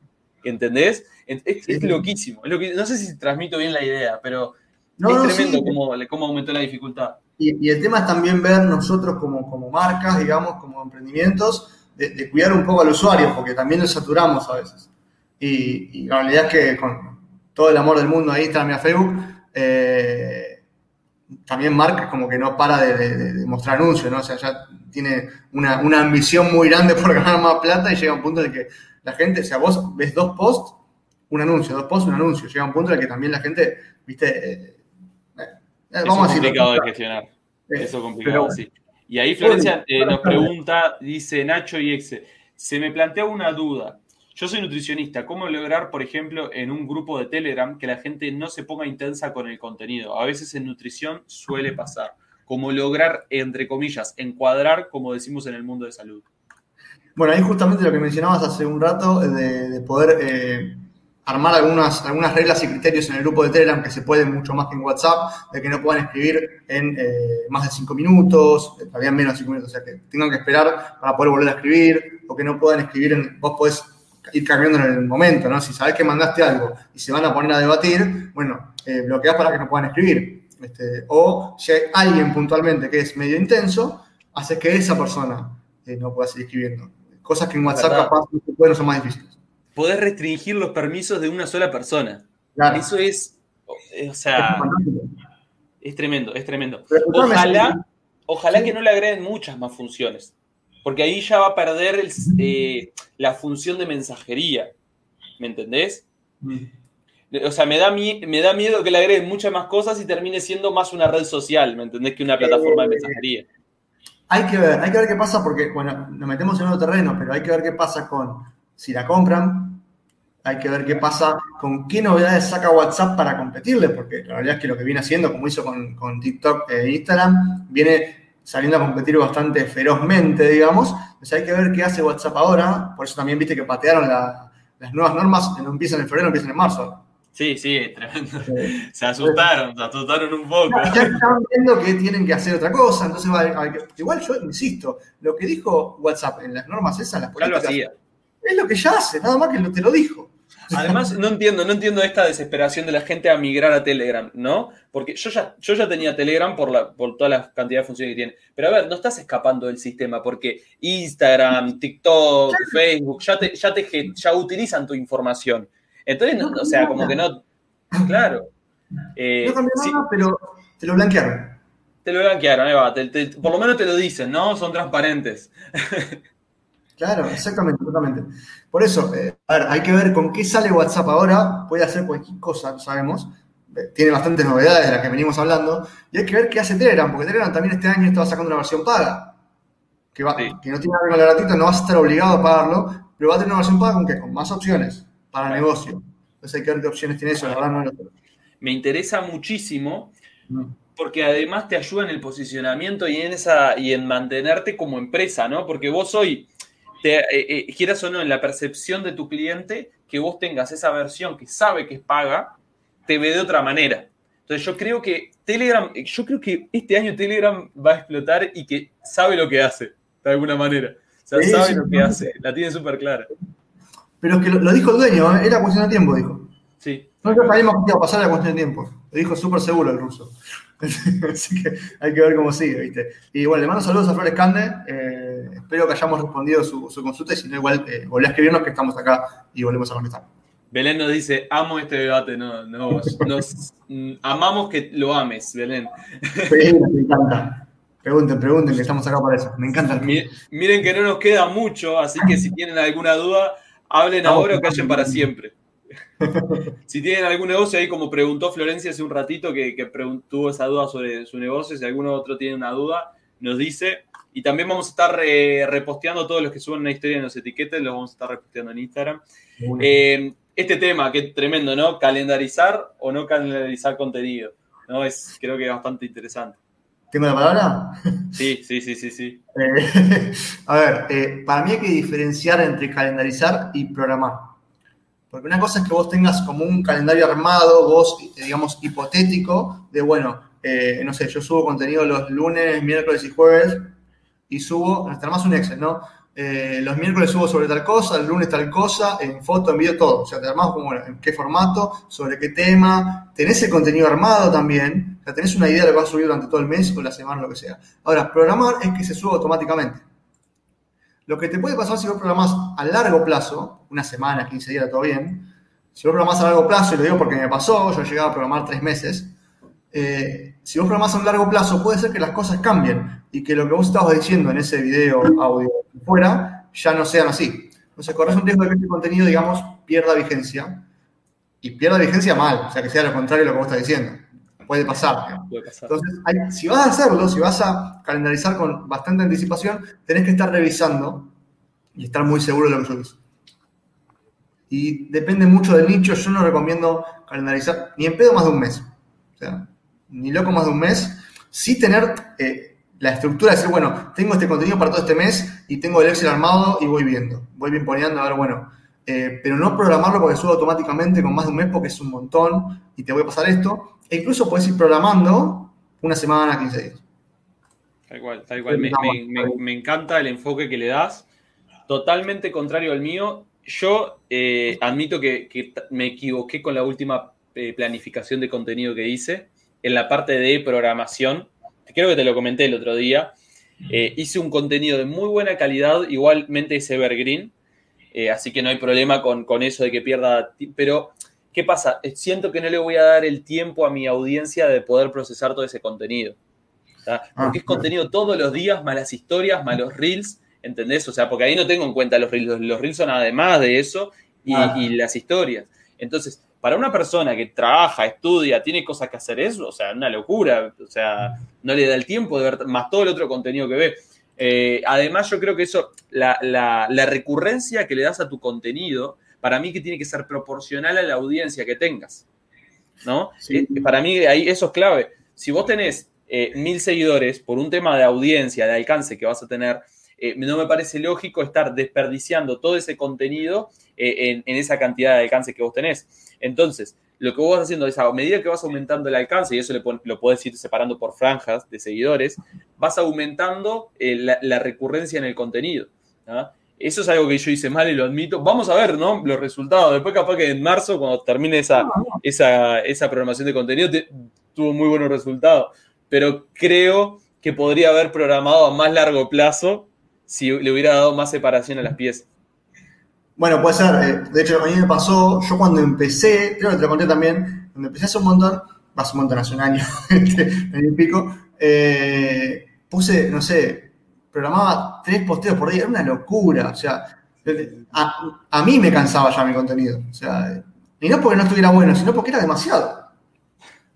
¿entendés? Es, loquísimo. no sé si transmito bien la idea, pero es tremendo cómo, aumentó la dificultad. Y, el tema es también ver nosotros como, como marcas, digamos, como emprendimientos, de, cuidar un poco al usuario, porque también lo saturamos a veces. Y, la realidad es que con todo el amor del mundo ahí está mi Facebook, eh, también Mark como que no para de, mostrar anuncios, ¿no? O sea, ya tiene una, ambición muy grande por ganar más plata y llega un punto en el que la gente, o sea, vos ves dos posts, un anuncio, dos posts, un anuncio. Llega un punto en el que también la gente, viste, eh, eh, eh vamos es complicado de gestionar. Eso es complicado, sí. Y ahí Florencia eh, nos pregunta, dice Nacho y Exe, se me plantea una duda. Yo soy nutricionista, ¿cómo lograr, por ejemplo, en un grupo de Telegram que la gente no se ponga intensa con el contenido? A veces en nutrición suele pasar. ¿Cómo lograr, entre comillas, encuadrar, como decimos en el mundo de salud? Bueno, ahí justamente lo que mencionabas hace un rato, de, poder eh, armar algunas, algunas reglas y criterios en el grupo de Telegram que se pueden mucho más que en WhatsApp, de que no puedan escribir en eh, más de cinco minutos, todavía menos de cinco minutos, o sea, que tengan que esperar para poder volver a escribir, o que no puedan escribir en, vos ir cambiando en el momento, ¿no? Si sabes que mandaste algo y se van a poner a debatir, bueno, eh, bloqueas para que no puedan escribir. Este, o si hay alguien puntualmente que es medio intenso, hace que esa persona eh, no pueda seguir escribiendo. Cosas que en WhatsApp capaz no son más difíciles. Podés restringir los permisos de una sola persona. Eso es, eh, o sea, es, tremendo, es tremendo. Ojalá, ojalá que no le agreguen muchas más funciones porque ahí ya va a perder eh, la función de mensajería. ¿Me entendés? O sea, me da, me da miedo que le agreguen muchas más cosas y termine siendo más una red social, ¿me entendés? Que una plataforma de mensajería. Hay que ver, hay que ver qué pasa porque, bueno, nos metemos en otro terreno, pero hay que ver qué pasa con si la compran, hay que ver qué pasa con qué novedades saca WhatsApp para competirle, porque la realidad es que lo que viene haciendo, como hizo con, con TikTok e Instagram, viene saliendo a competir bastante ferozmente, digamos. Entonces hay que ver qué hace WhatsApp ahora. Por eso también viste que patearon las nuevas normas, no empiezan en febrero, empiezan en marzo. Sí, sí, tremendo. Se asustaron, se asustaron un poco. Ya, están viendo que tienen que hacer otra cosa, entonces igual yo insisto, lo que dijo WhatsApp en las normas esas, las políticas, es lo que ya hace, nada más que te lo dijo. Además, no entiendo, no entiendo esta desesperación de la gente a migrar a Telegram, ¿no? Porque yo ya, yo ya tenía Telegram por, la, por toda la cantidad de funciones que tiene. Pero a ver, no estás escapando del sistema porque Instagram, TikTok, Facebook, ya, te, ya, te, ya utilizan tu información. Entonces, no, o sea, como que no. Claro. Eh, no cambió nada, pero te lo blanquearon. Te lo blanquearon, ahí va. por lo menos te lo dicen, ¿no? Son transparentes. Claro, exactamente, exactamente. Por eso, eh, a ver, hay que ver con qué sale WhatsApp ahora. Puede hacer cualquier cosa, sabemos. Eh, tiene bastantes novedades de las que venimos hablando. Y hay que ver qué hace Telegram, porque Telegram también este año estaba sacando una versión paga. Que, va, que no tiene nada que ver con la gratuita, no vas a estar obligado a pagarlo, pero va a tener una versión paga con qué? Con más opciones para negocio. Entonces hay que ver qué opciones tiene eso, la verdad no lo Me interesa muchísimo. Mm. porque además te ayuda en el posicionamiento y en esa y en mantenerte como empresa, ¿no? Porque vos hoy eh, eh, quieras o no, en la percepción de tu cliente, que vos tengas esa versión que sabe que es paga, te ve de otra manera. Entonces yo creo que Telegram, yo creo que este año Telegram va a explotar y que sabe lo que hace, de alguna manera. O sea, sabe lo que hace, la tiene súper clara. Pero es que lo, dijo el dueño, ¿eh? era cuestión de tiempo, dijo. Sí. No sabíamos que iba a pasar la cuestión de tiempo. Lo dijo súper seguro el ruso. Así que hay que ver cómo sigue, ¿viste? Y bueno, le mando saludos a Flores Cande. Eh, espero que hayamos respondido su, consulta y si no, igual eh, volví a escribirnos que estamos acá y volvemos a contestar. Belén nos dice, amo este debate, no, no, nos mm, amamos que lo ames, Belén. Sí, me encanta. Pregunten, pregunten, que estamos acá para eso. Me encanta. Miren, que no nos queda mucho, así que si tienen alguna duda, hablen ahora o callen para siempre. si tienen algún negocio ahí, como preguntó Florencia hace un ratito, que, tuvo esa duda sobre su negocio, si alguno otro tiene una duda, nos dice. Y también vamos a estar eh, reposteando todos los que suben una historia en los etiquetes, los vamos a estar reposteando en Instagram. Eh, este tema, que es tremendo, ¿no? Calendarizar o no calendarizar contenido. ¿no? Es, creo que es bastante interesante. ¿Tengo la palabra? Sí, sí, sí, sí, sí. Eh, a ver, para mí hay que diferenciar entre calendarizar y programar. Porque una cosa es que vos tengas como un calendario armado, vos, digamos, hipotético, de bueno, eh, no sé, yo subo contenido los lunes, miércoles y jueves, y subo, hasta más un Excel, ¿no? Eh, los miércoles subo sobre tal cosa, el lunes tal cosa, en foto, en video, todo. O sea, te armás como en qué formato, sobre qué tema. Tenés el contenido armado también. O sea, tenés una idea de lo que vas a subir durante todo el mes o la semana, lo que sea. Ahora, programar es que se suba automáticamente. Lo que te puede pasar si vos programás a largo plazo, una semana, 15 días, todo bien, si vos programás a largo plazo, y lo digo porque me pasó, yo he llegado a programar tres meses, eh, si vos programás a un largo plazo, puede ser que las cosas cambien y que lo que vos estabas diciendo en ese video, audio, fuera, ya no sean así. Entonces, corres un riesgo de que este contenido, digamos, pierda vigencia y pierda vigencia mal, o sea, que sea lo contrario de lo que vos estás diciendo. Puede pasar. Entonces, si vas a hacerlo, si vas a calendarizar con bastante anticipación, tenés que estar revisando y estar muy seguro de lo que subís. y depende mucho del nicho. Yo no recomiendo calendarizar ni en pedo más de un mes. O sea, ni loco más de un mes. Sí tener eh, la estructura de decir, bueno, tengo este contenido para todo este mes y tengo el Excel armado y voy viendo. Voy bien poniendo, a ver, bueno. Eh, pero no programarlo porque subo automáticamente con más de un mes porque es un montón y te voy a pasar esto. E incluso puedes ir programando una semana, 15 días. Tal cual, tal cual. Me, encanta el enfoque que le das. Totalmente contrario al mío. Yo eh, admito que, me equivoqué con la última eh, planificación de contenido que hice en la parte de programación. Creo que te lo comenté el otro día. Eh, hice un contenido de muy buena calidad, igualmente es evergreen, así que no hay problema con, con eso de que pierda. Pero, ¿qué pasa? Siento que no le voy a dar el tiempo a mi audiencia de poder procesar todo ese contenido. Ah, porque es contenido todos los días, malas historias, malos reels, ¿entendés? O sea, porque ahí no tengo en cuenta los reels, los reels son además de eso y, ah. las historias. Entonces, para una persona que trabaja, estudia, tiene cosas que hacer eso, o sea, una locura, o sea, no le da el tiempo de ver más todo el otro contenido que ve. Eh, además, yo creo que eso, la, recurrencia que le das a tu contenido, para mí que tiene que ser proporcional a la audiencia que tengas, ¿no? Eh, para mí ahí eso es clave. Si vos tenés eh, mil seguidores por un tema de audiencia, de alcance que vas a tener, eh, no me parece lógico estar desperdiciando todo ese contenido eh, en, esa cantidad de alcance que vos tenés. Entonces, lo que vos vas haciendo es a medida que vas aumentando el alcance, y eso lo puedes ir separando por franjas de seguidores, vas aumentando la, recurrencia en el contenido. Eso es algo que yo hice mal y lo admito. Vamos a ver, ¿no? Los resultados. Después, capaz que en marzo, cuando termine esa, esa, esa programación de contenido, tuvo muy buenos resultados pero creo que podría haber programado a más largo plazo si le hubiera dado más separación a las piezas. Bueno, puede ser. Eh, de hecho, a mí me pasó, yo cuando empecé, creo que te lo conté también, cuando empecé hace un montón, hace un montón, hace un año, este, en el pico, eh, puse, no sé, programaba tres posteos por día, era una locura. O sea, a, mí me cansaba ya mi contenido. O sea, y no porque no estuviera bueno, sino porque era demasiado.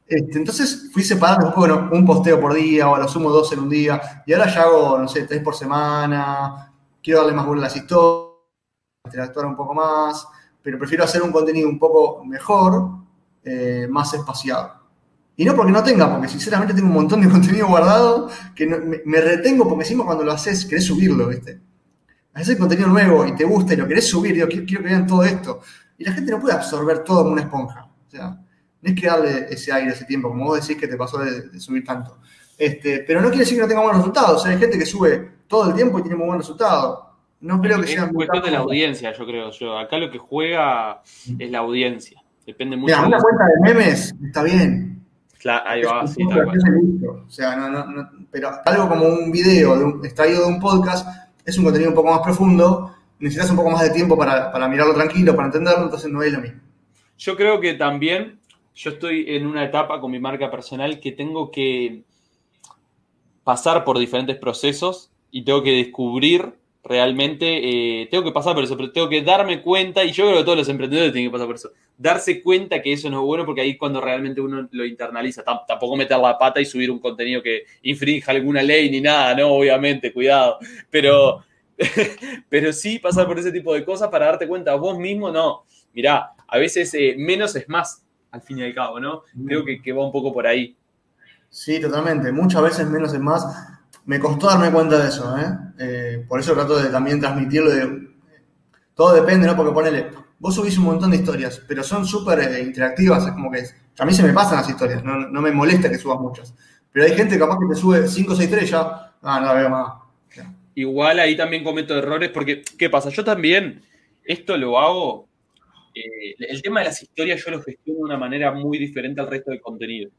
Este, entonces fui separando, bueno, un posteo por día o a lo sumo dos en un día. Y ahora ya hago, no sé, tres por semana. Quiero darle más vuelo a las historias, interactuar un poco más. Pero prefiero hacer un contenido un poco mejor, eh, más espaciado. Y no porque no tenga, porque sinceramente tengo un montón de contenido guardado que me, retengo porque encima cuando lo haces querés subirlo, ¿viste? Haces contenido nuevo y te gusta y lo querés subir, digo, quiero, quiero que vean todo esto. Y la gente no puede absorber todo como una esponja. O sea, no es que darle ese aire, ese tiempo, como vos decís que te pasó de, subir tanto. Este, pero no quiere decir que no tenga buenos resultados. hay gente que sube todo el tiempo y tiene muy buen resultado. No creo que sea. Es cuestión de la audiencia, yo creo. Yo. Acá lo que juega es la audiencia. Depende mucho. Mira, una cuenta de memes está bien. Claro, ahí va, sí, O sea, no, no, pero algo como un video de un, extraído de un podcast es un contenido un poco más profundo. Necesitas un poco más de tiempo para, para mirarlo tranquilo, para entenderlo, entonces no es lo mismo. Yo creo que también yo estoy en una etapa con mi marca personal que tengo que pasar por diferentes procesos y tengo que descubrir realmente, eh, tengo que pasar por eso, pero tengo que darme cuenta, y yo creo que todos los emprendedores tienen que pasar por eso, darse cuenta que eso no es bueno porque ahí es cuando realmente uno lo internaliza, tampoco meter la pata y subir un contenido que infrinja alguna ley ni nada, ¿no? Obviamente, cuidado, pero, pero sí pasar por ese tipo de cosas para darte cuenta vos mismo, no, mirá, a veces eh, menos es más, al fin y al cabo, ¿no? Creo que, va un poco por ahí. Sí, totalmente. Muchas veces menos es más. Me costó darme cuenta de eso, ¿eh? eh por eso trato de también transmitirlo. Todo depende, ¿no? Porque ponele, vos subís un montón de historias, pero son súper eh, interactivas, es como que a mí se me pasan las historias, no, me molesta que subas muchas. Pero hay gente capaz que te sube 5 o 6 estrellas, ah, no veo más. Igual ahí también cometo errores, porque, ¿qué pasa? Yo también esto lo hago eh, el tema de las historias yo lo gestiono de una manera muy diferente al resto del contenido.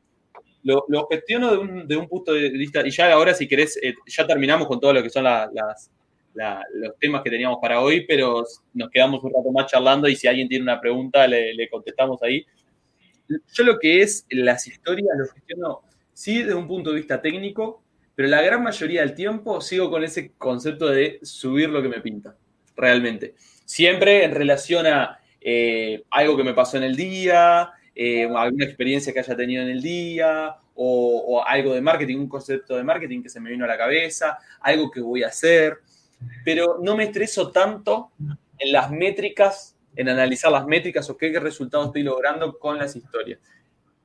Lo, gestiono de un, punto de vista, y ya ahora si querés, eh, ya terminamos con todo lo que son los temas que teníamos para hoy, pero nos quedamos un rato más charlando y si alguien tiene una pregunta le, contestamos ahí. Yo lo que es las historias lo gestiono, sí, desde un punto de vista técnico, pero la gran mayoría del tiempo sigo con ese concepto de subir lo que me pinta, realmente. Siempre en relación a eh, algo que me pasó en el día, eh, alguna experiencia que haya tenido en el día, o, algo de marketing, un concepto de marketing que se me vino a la cabeza, algo que voy a hacer, pero no me estreso tanto en las métricas en analizar las métricas o qué resultados estoy logrando con las historias.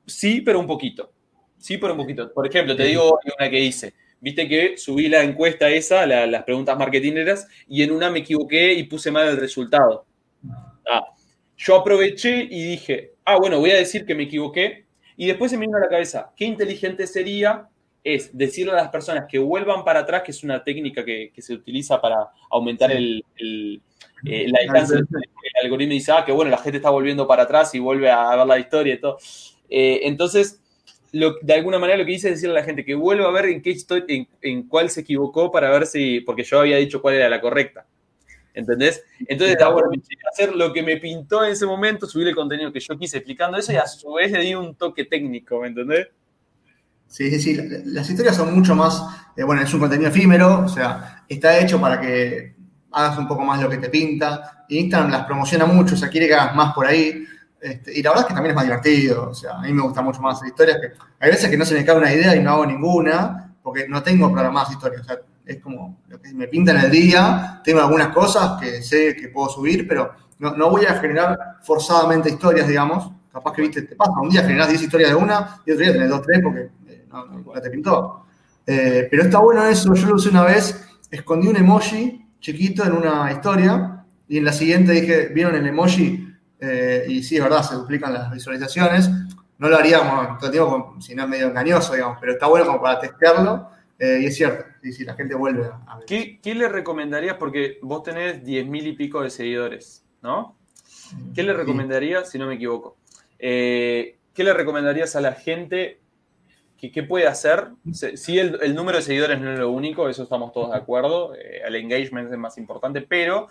Sí, pero un poquito. Sí, pero un poquito. Por ejemplo, te digo una que hice. Viste que subí la encuesta esa, las preguntas marketineras, y en una me equivoqué y puse mal el resultado. Ah, yo aproveché y dije, ah, bueno, voy a decir que me equivoqué. Y después se me vino a la cabeza, qué inteligente sería es decirle a las personas que vuelvan para atrás, que es una técnica que, se utiliza para aumentar el, el, eh, alcance del algoritmo y dice, ah, que bueno, la gente está volviendo para atrás y vuelve a ver la historia y todo. Eh, entonces, lo, de alguna manera lo que hice es decirle a la gente que vuelva a ver en qué estoy, en, en, cuál se equivocó para ver si, porque yo había dicho cuál era la correcta. ¿Entendés? Entonces, bueno, hacer lo que me pintó en ese momento, subir el contenido que yo quise explicando eso y a su vez le di un toque técnico, ¿me entendés? Sí, sí, sí. Las historias son mucho más, eh, bueno, es un contenido efímero, o sea, está hecho para que hagas un poco más lo que te pinta. Instagram las promociona mucho, o sea, quiere que hagas más por ahí. Este, y la verdad es que también es más divertido, o sea, a mí me gusta mucho más hacer historias. Que, hay veces que no se me cae una idea y no hago ninguna, porque no tengo programadas historias. O sea, es como lo que me pinta en el día, tengo algunas cosas que sé que puedo subir, pero no, no voy a generar forzadamente historias, digamos. Capaz que, viste, te pasa, un día generas 10 historias de una y otro día tenés 2, 3 porque no, te pintó. Eh, pero está bueno eso, yo lo usé una vez, escondí un emoji chiquito en una historia y en la siguiente dije, ¿vieron el emoji? Eh, y sí, es verdad, se duplican las visualizaciones. No lo haríamos todo el tiempo, si no es medio engañoso, digamos, pero está bueno como para testearlo. Eh, y es cierto, y si la gente vuelve a ver. ¿Qué, ¿Qué, le recomendarías? Porque vos tenés 10.000 y pico de seguidores, ¿no? ¿Qué le recomendarías, si no me equivoco? ¿Qué le recomendarías a la gente ¿Qué, puede hacer? Sí, el, número de seguidores no es lo único, eso estamos todos de acuerdo. Eh, el engagement es más importante, pero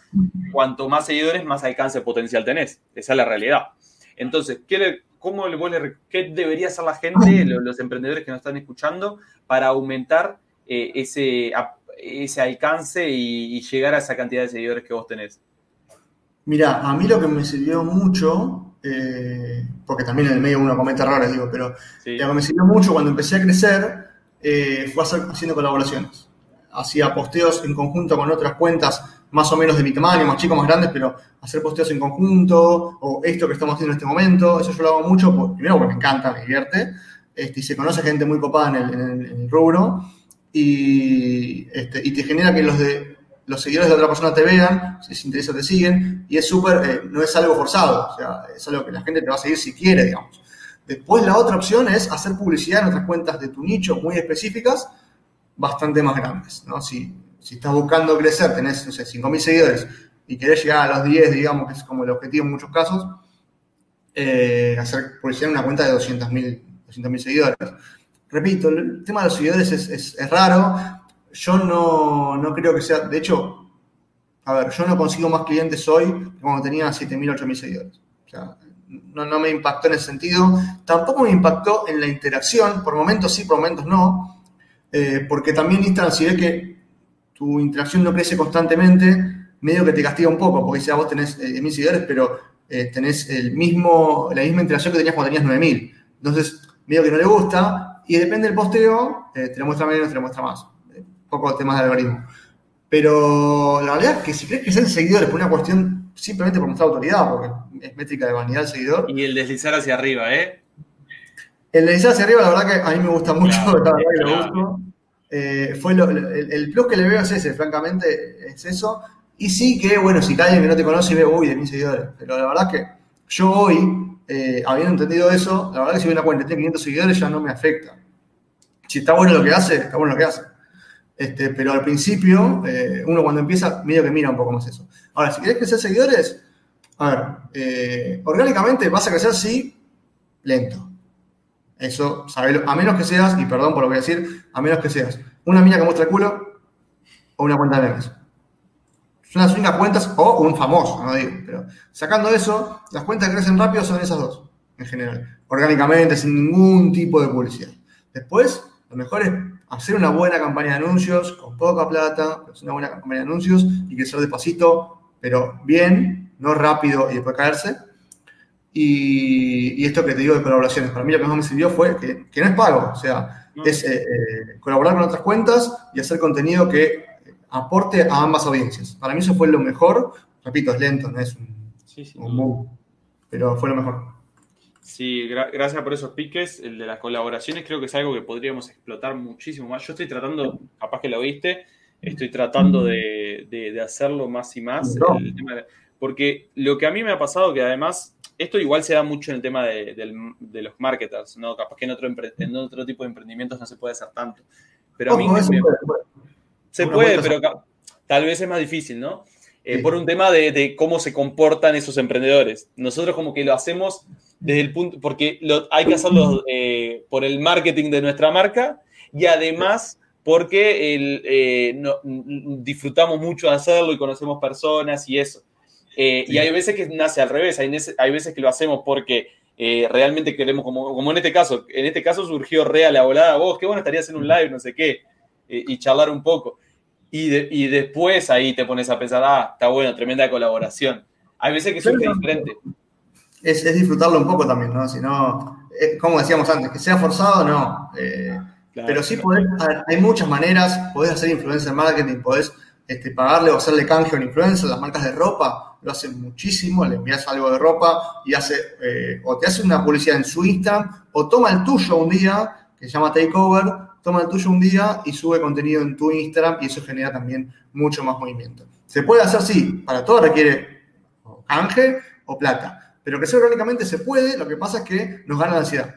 cuanto más seguidores, más alcance potencial tenés. Esa es la realidad. Entonces, ¿qué, cómo le, qué debería hacer la gente, los, emprendedores que nos están escuchando, para aumentar eh, ese, ese alcance y, llegar a esa cantidad de seguidores que vos tenés? Mira, a mí lo que me sirvió mucho eh, porque también en el medio uno comete errores, digo, pero lo que me sirvió mucho cuando empecé a crecer eh, fue hacer, haciendo colaboraciones. Hacía posteos en conjunto con otras cuentas más o menos de mi tamaño, más chicos, más grandes, pero hacer posteos en conjunto, o esto que estamos haciendo en este momento, eso yo lo hago mucho, primero porque me encanta, me divierte, este, y se conoce gente muy copada en el, rubro, y, este, y te genera que los de los seguidores de otra persona te vean, si les interesa te siguen, y es súper, eh, no es algo forzado, o sea, es algo que la gente te va a seguir si quiere, digamos. Después la otra opción es hacer publicidad en otras cuentas de tu nicho muy específicas, bastante más grandes, ¿no? Si, si estás buscando crecer, tenés, no sé, 5.000 seguidores y querés llegar a los 10, digamos, que es como el objetivo en muchos casos, eh, hacer publicidad en una cuenta de 200.000 200 seguidores. Repito, el tema de los seguidores es, raro, yo no, creo que sea, de hecho, a ver, yo no consigo más clientes hoy que cuando tenía 7.000, 8.000 seguidores. O sea, no, me impactó en ese sentido. Tampoco me impactó en la interacción, por momentos sí, por momentos no, eh, porque también Instagram, si ves que tu interacción no crece constantemente, medio que te castiga un poco, porque si vos tenés 10.000 eh, seguidores, pero eh, tenés el mismo, la misma interacción que tenías cuando tenías 9.000. Entonces, medio que no le gusta, y depende del posteo, te lo muestra menos, te lo muestra más poco temas de algoritmo. Pero la realidad es que si crees que sean seguidores por una cuestión simplemente por nuestra autoridad, porque es métrica de vanidad del seguidor. Y el deslizar hacia arriba, ¿eh? El deslizar hacia arriba, la verdad que a mí me gusta mucho, eh, fue el, plus que le veo es ese, francamente, es eso. Y sí que, bueno, si cae alguien que no te conoce y ve, uy, de mis seguidores. Pero la verdad es que yo hoy, eh, habiendo entendido eso, la verdad es que si veo una cuenta tiene 500 seguidores ya no me afecta. Si está bueno lo que hace, está bueno lo que hace. Este, pero al principio, eh, uno cuando empieza, medio que mira un poco más eso. Ahora, si querés crecer seguidores, a ver, orgánicamente vas a crecer, sí, lento. Eso, sabelo, a menos que seas, y perdón por lo que voy a decir, a menos que seas una mina que muestra el culo o una cuenta de memes. Son las únicas cuentas, o un famoso, no digo, pero sacando eso, las cuentas que crecen rápido son esas dos, en general. Orgánicamente, sin ningún tipo de publicidad. Después, lo mejor es hacer una buena campaña de anuncios con poca plata, hacer una buena campaña de anuncios y crecer despacito, pero bien, no rápido y después caerse. Y, esto que te digo de colaboraciones, para mí lo que más me sirvió fue que, no es pago, o sea, es eh, eh, colaborar con otras cuentas y hacer contenido que aporte a ambas audiencias. Para mí eso fue lo mejor, repito, es lento, no es un Sí, sí. Pero fue lo mejor. Sí, gracias por esos piques. El de las colaboraciones creo que es algo que podríamos explotar muchísimo más. Yo estoy tratando, capaz que lo viste, estoy tratando de, hacerlo más y más. porque lo que a mí me ha pasado, que además, esto igual se da mucho en el tema de, los marketers, ¿no? Capaz que en otro, en otro tipo de emprendimientos no se puede hacer tanto. Pero a mí se puede, pero tal vez es más difícil, ¿no? Eh, por un tema de, cómo se comportan esos emprendedores. Nosotros como que lo hacemos desde el punto, porque hay que hacerlo eh, por el marketing de nuestra marca y además porque eh, disfrutamos mucho de hacerlo y conocemos personas y eso. Y hay veces que nace al revés, hay, hay veces que lo hacemos porque realmente queremos, como, como en este caso, en este caso surgió real la volada, vos, qué bueno estaría hacer un live, no sé qué, y charlar un poco. Y, después ahí te pones a pensar, ah, está bueno, tremenda colaboración. Hay veces que surge diferente. Es, disfrutarlo un poco también, ¿no? Si no, eh, como decíamos antes, que sea forzado, no. Eh, pero sí podés, hay muchas maneras, podés hacer influencer marketing, podés este, pagarle o hacerle canje a un influencer, las marcas de ropa lo hacen muchísimo, le envías algo de ropa y hace, eh, o te hace una publicidad en su Instagram, o toma el tuyo un día, que se llama Takeover, toma el tuyo un día y sube contenido en tu Instagram y eso genera también mucho más movimiento. Se puede hacer, sí, para todo requiere canje o plata, pero que orgánicamente se puede, lo que pasa es que nos gana la ansiedad.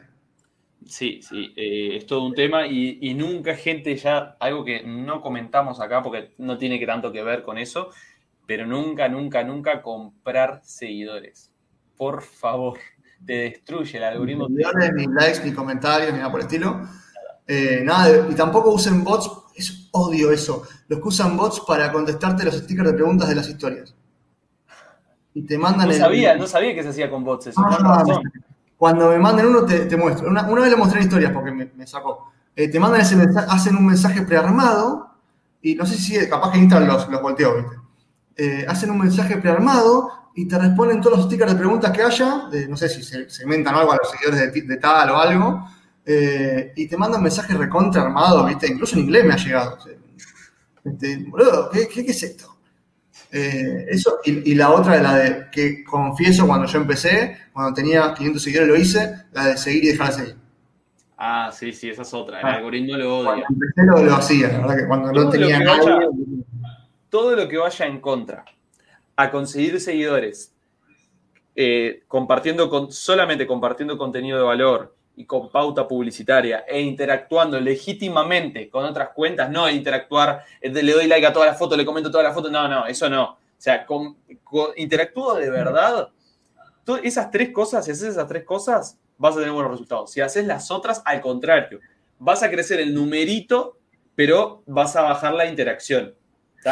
Sí, sí, eh, es todo un tema y, nunca gente ya, algo que no comentamos acá porque no tiene que tanto que ver con eso, pero nunca, nunca, nunca comprar seguidores. Por favor, te destruye el algoritmo. Ni ni likes, ni comentarios, ni nada por el estilo. Eh, nada, y tampoco usen bots, es odio eso, los que usan bots para contestarte los stickers de preguntas de las historias. Y te mandan... No sabía, no sabía que se hacía con bots eso. Ah, cuando me manden uno te, muestro. Una, vez le mostré en historias porque me, sacó. Eh, te mandan ese mensaje, hacen un mensaje prearmado y no sé si capaz que Instagram los, los volteó, ¿viste? Eh, hacen un mensaje prearmado y te responden todos los stickers de preguntas que haya, de, no sé si se, inventan algo a los seguidores de, de tal o algo, eh, y te mandan mensajes recontra armado, ¿viste? Incluso en inglés me ha llegado. Este, boludo, ¿qué, qué, es esto? Eh, eso, y, la otra de la de que confieso cuando yo empecé, cuando tenía 500 seguidores lo hice, la de seguir y dejar de seguir. Ah, sí, sí, esa es otra. El ah, algoritmo lo odia. Cuando empecé lo, lo, hacía, la verdad que cuando no tenía nada. Todo lo que vaya en contra a conseguir seguidores, eh, compartiendo con, solamente compartiendo contenido de valor, y con pauta publicitaria e interactuando legítimamente con otras cuentas, no interactuar, eh, le doy like a todas las fotos, le comento todas las fotos, no, no, eso no. O sea, con, interactúo de verdad. esas tres cosas, si haces esas tres cosas, vas a tener buenos resultados. Si haces las otras, al contrario, vas a crecer el numerito, pero vas a bajar la interacción.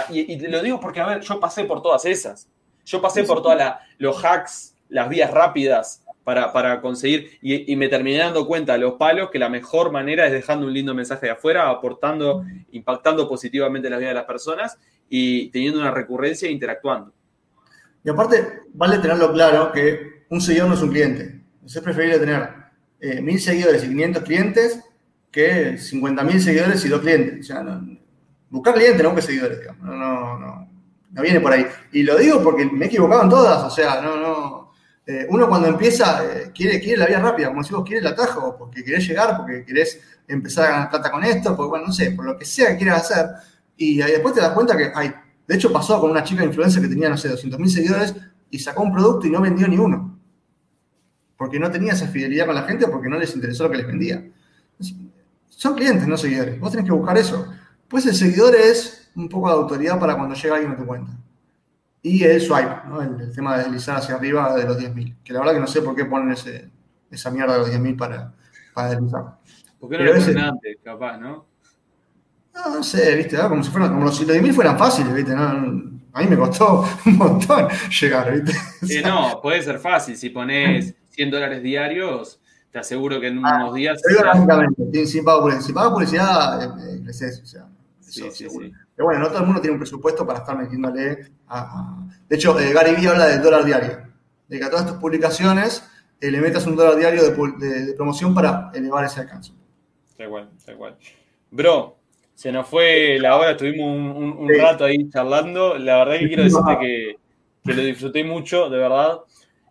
Y, y, lo digo porque, a ver, yo pasé por todas esas. Yo pasé por todos los hacks, las vías rápidas, para, conseguir, y, me terminé dando cuenta a los palos que la mejor manera es dejando un lindo mensaje de afuera, aportando, impactando positivamente la vida de las personas y teniendo una recurrencia e interactuando. Y aparte, vale tenerlo claro que un seguidor no es un cliente. Es preferible tener eh, mil seguidores y 500 clientes que 50.000 seguidores y dos clientes. O sea, buscar clientes, no buscar seguidores, digamos. No, no, no, no viene por ahí. Y lo digo porque me he equivocado en todas, o sea, no, no, eh, uno cuando empieza eh, quiere, quiere la vía rápida, como decimos, quiere el atajo, porque querés llegar, porque querés empezar a ganar plata con esto, porque bueno, no sé, por lo que sea que quieras hacer. Y después te das cuenta que hay, de hecho pasó con una chica influencer que tenía, no sé, 200.000 seguidores y sacó un producto y no vendió ni uno. Porque no tenía esa fidelidad con la gente, porque no les interesó lo que les vendía. Son clientes, no seguidores. Vos tenés que buscar eso. Pues el seguidor es un poco de autoridad para cuando llega alguien a tu cuenta y el swipe, ¿no? el, tema de deslizar hacia arriba de los 10.000. Que la verdad que no sé por qué ponen ese, esa mierda de los 10.000 para, para deslizar. ¿Por qué no lo ponen antes, capaz, no? No, no sé, ¿viste? Como si, fueran, como si los 10.000 fueran fáciles, ¿viste? a mí me costó un montón llegar, ¿viste? Eh, no, puede ser fácil. Si pones 100 dólares diarios, te aseguro que en ah, unos días. sin, sin pago publicidad. Si pagas publicidad, eh, eh, creces, o sea. Eso, sí, sí, sí. Pero bueno, no todo el mundo tiene un presupuesto para estar metiéndole a... De hecho, eh, Gary Vee habla del dólar diario, de que a todas tus publicaciones eh, le metas un dólar diario de, promoción para elevar ese alcance. Está igual, está igual. Bro, se nos fue la hora, estuvimos un, rato ahí charlando. La verdad que quiero decirte que que lo disfruté mucho, de verdad.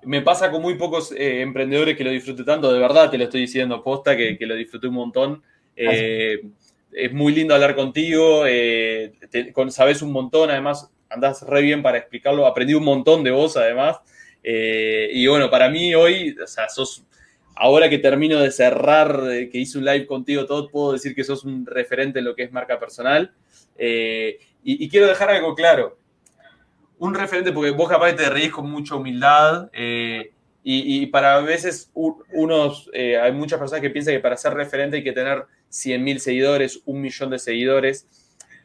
Me pasa con muy pocos eh, emprendedores que lo disfruté tanto, de verdad te lo estoy diciendo, posta, que, que lo disfruté un montón. Eh, es muy lindo hablar contigo, eh, sabes un montón, además andás re bien para explicarlo, aprendí un montón de vos además. y bueno, para mí hoy, o sea, sos ahora que termino de cerrar, que hice un live contigo, todo, puedo decir que sos un referente en lo que es marca personal. y, y, quiero dejar algo claro un referente, porque vos capaz te reís con mucha humildad eh, y, para veces unos, eh, hay muchas personas que piensan que para ser referente hay que tener 100.000 seguidores, un millón de seguidores.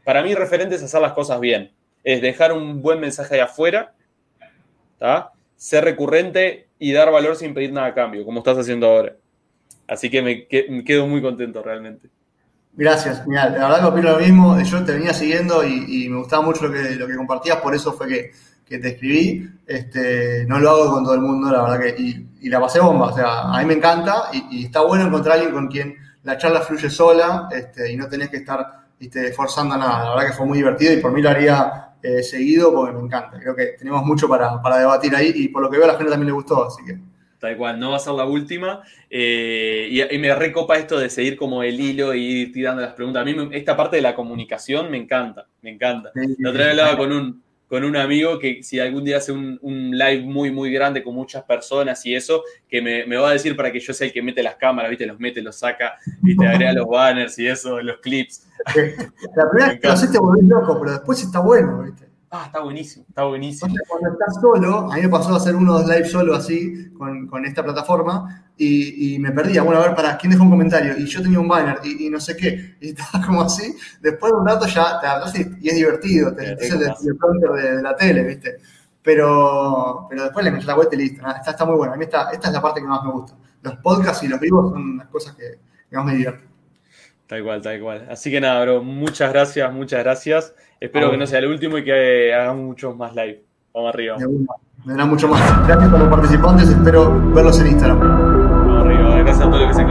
Para mí referente es hacer las cosas bien, es dejar un buen mensaje de afuera, ser recurrente y dar valor sin pedir nada a cambio, como estás haciendo ahora. Así que me quedo muy contento realmente. Gracias, mira, la verdad que opino lo mismo, yo te venía siguiendo y, me gustaba mucho lo que, lo que compartías, por eso fue que, te escribí, este, no lo hago con todo el mundo, la verdad que, y, la pasé bomba, o sea, a mí me encanta y, está bueno encontrar a alguien con quien la charla fluye sola este, y no tenés que estar este, forzando nada, la verdad que fue muy divertido y por mí lo haría eh, seguido porque me encanta, creo que tenemos mucho para, para debatir ahí y por lo que veo a la gente también le gustó, así que... Tal cual, no va a ser la última. Eh, y, me recopa esto de seguir como el hilo y ir tirando las preguntas. A mí esta parte de la comunicación me encanta, me encanta. La otra vez hablaba con un, con un amigo que si algún día hace un, live muy, muy grande con muchas personas y eso, que me, va a decir para que yo sea el que mete las cámaras, ¿viste? Los mete, los saca, ¿viste? Agrega los banners y eso, los clips. La primera vez que lo haces te volvés loco, pero después está bueno, ¿viste? Ah, está buenísimo, está buenísimo. cuando estás solo, a mí me pasó a hacer unos live solo así, con, esta plataforma, y, me perdía. Bueno, a ver, para quién dejó un comentario, y yo tenía un banner, y, no sé qué, y estaba como así. Después de un rato ya te hablas y, es divertido, te, es el, de, la tele, ¿viste? Pero, pero después le metes la vuelta y listo. Está, está muy bueno. A mí esta, esta es la parte que más me gusta. Los podcasts y los vivos son las cosas que, que más me divierten. Tal cual, tal cual. Así que nada, bro, muchas gracias, muchas gracias. Espero que no sea el último y que hagamos muchos más live. Vamos arriba. Me da mucho más. Gracias a los participantes, espero verlos en Instagram yo que sé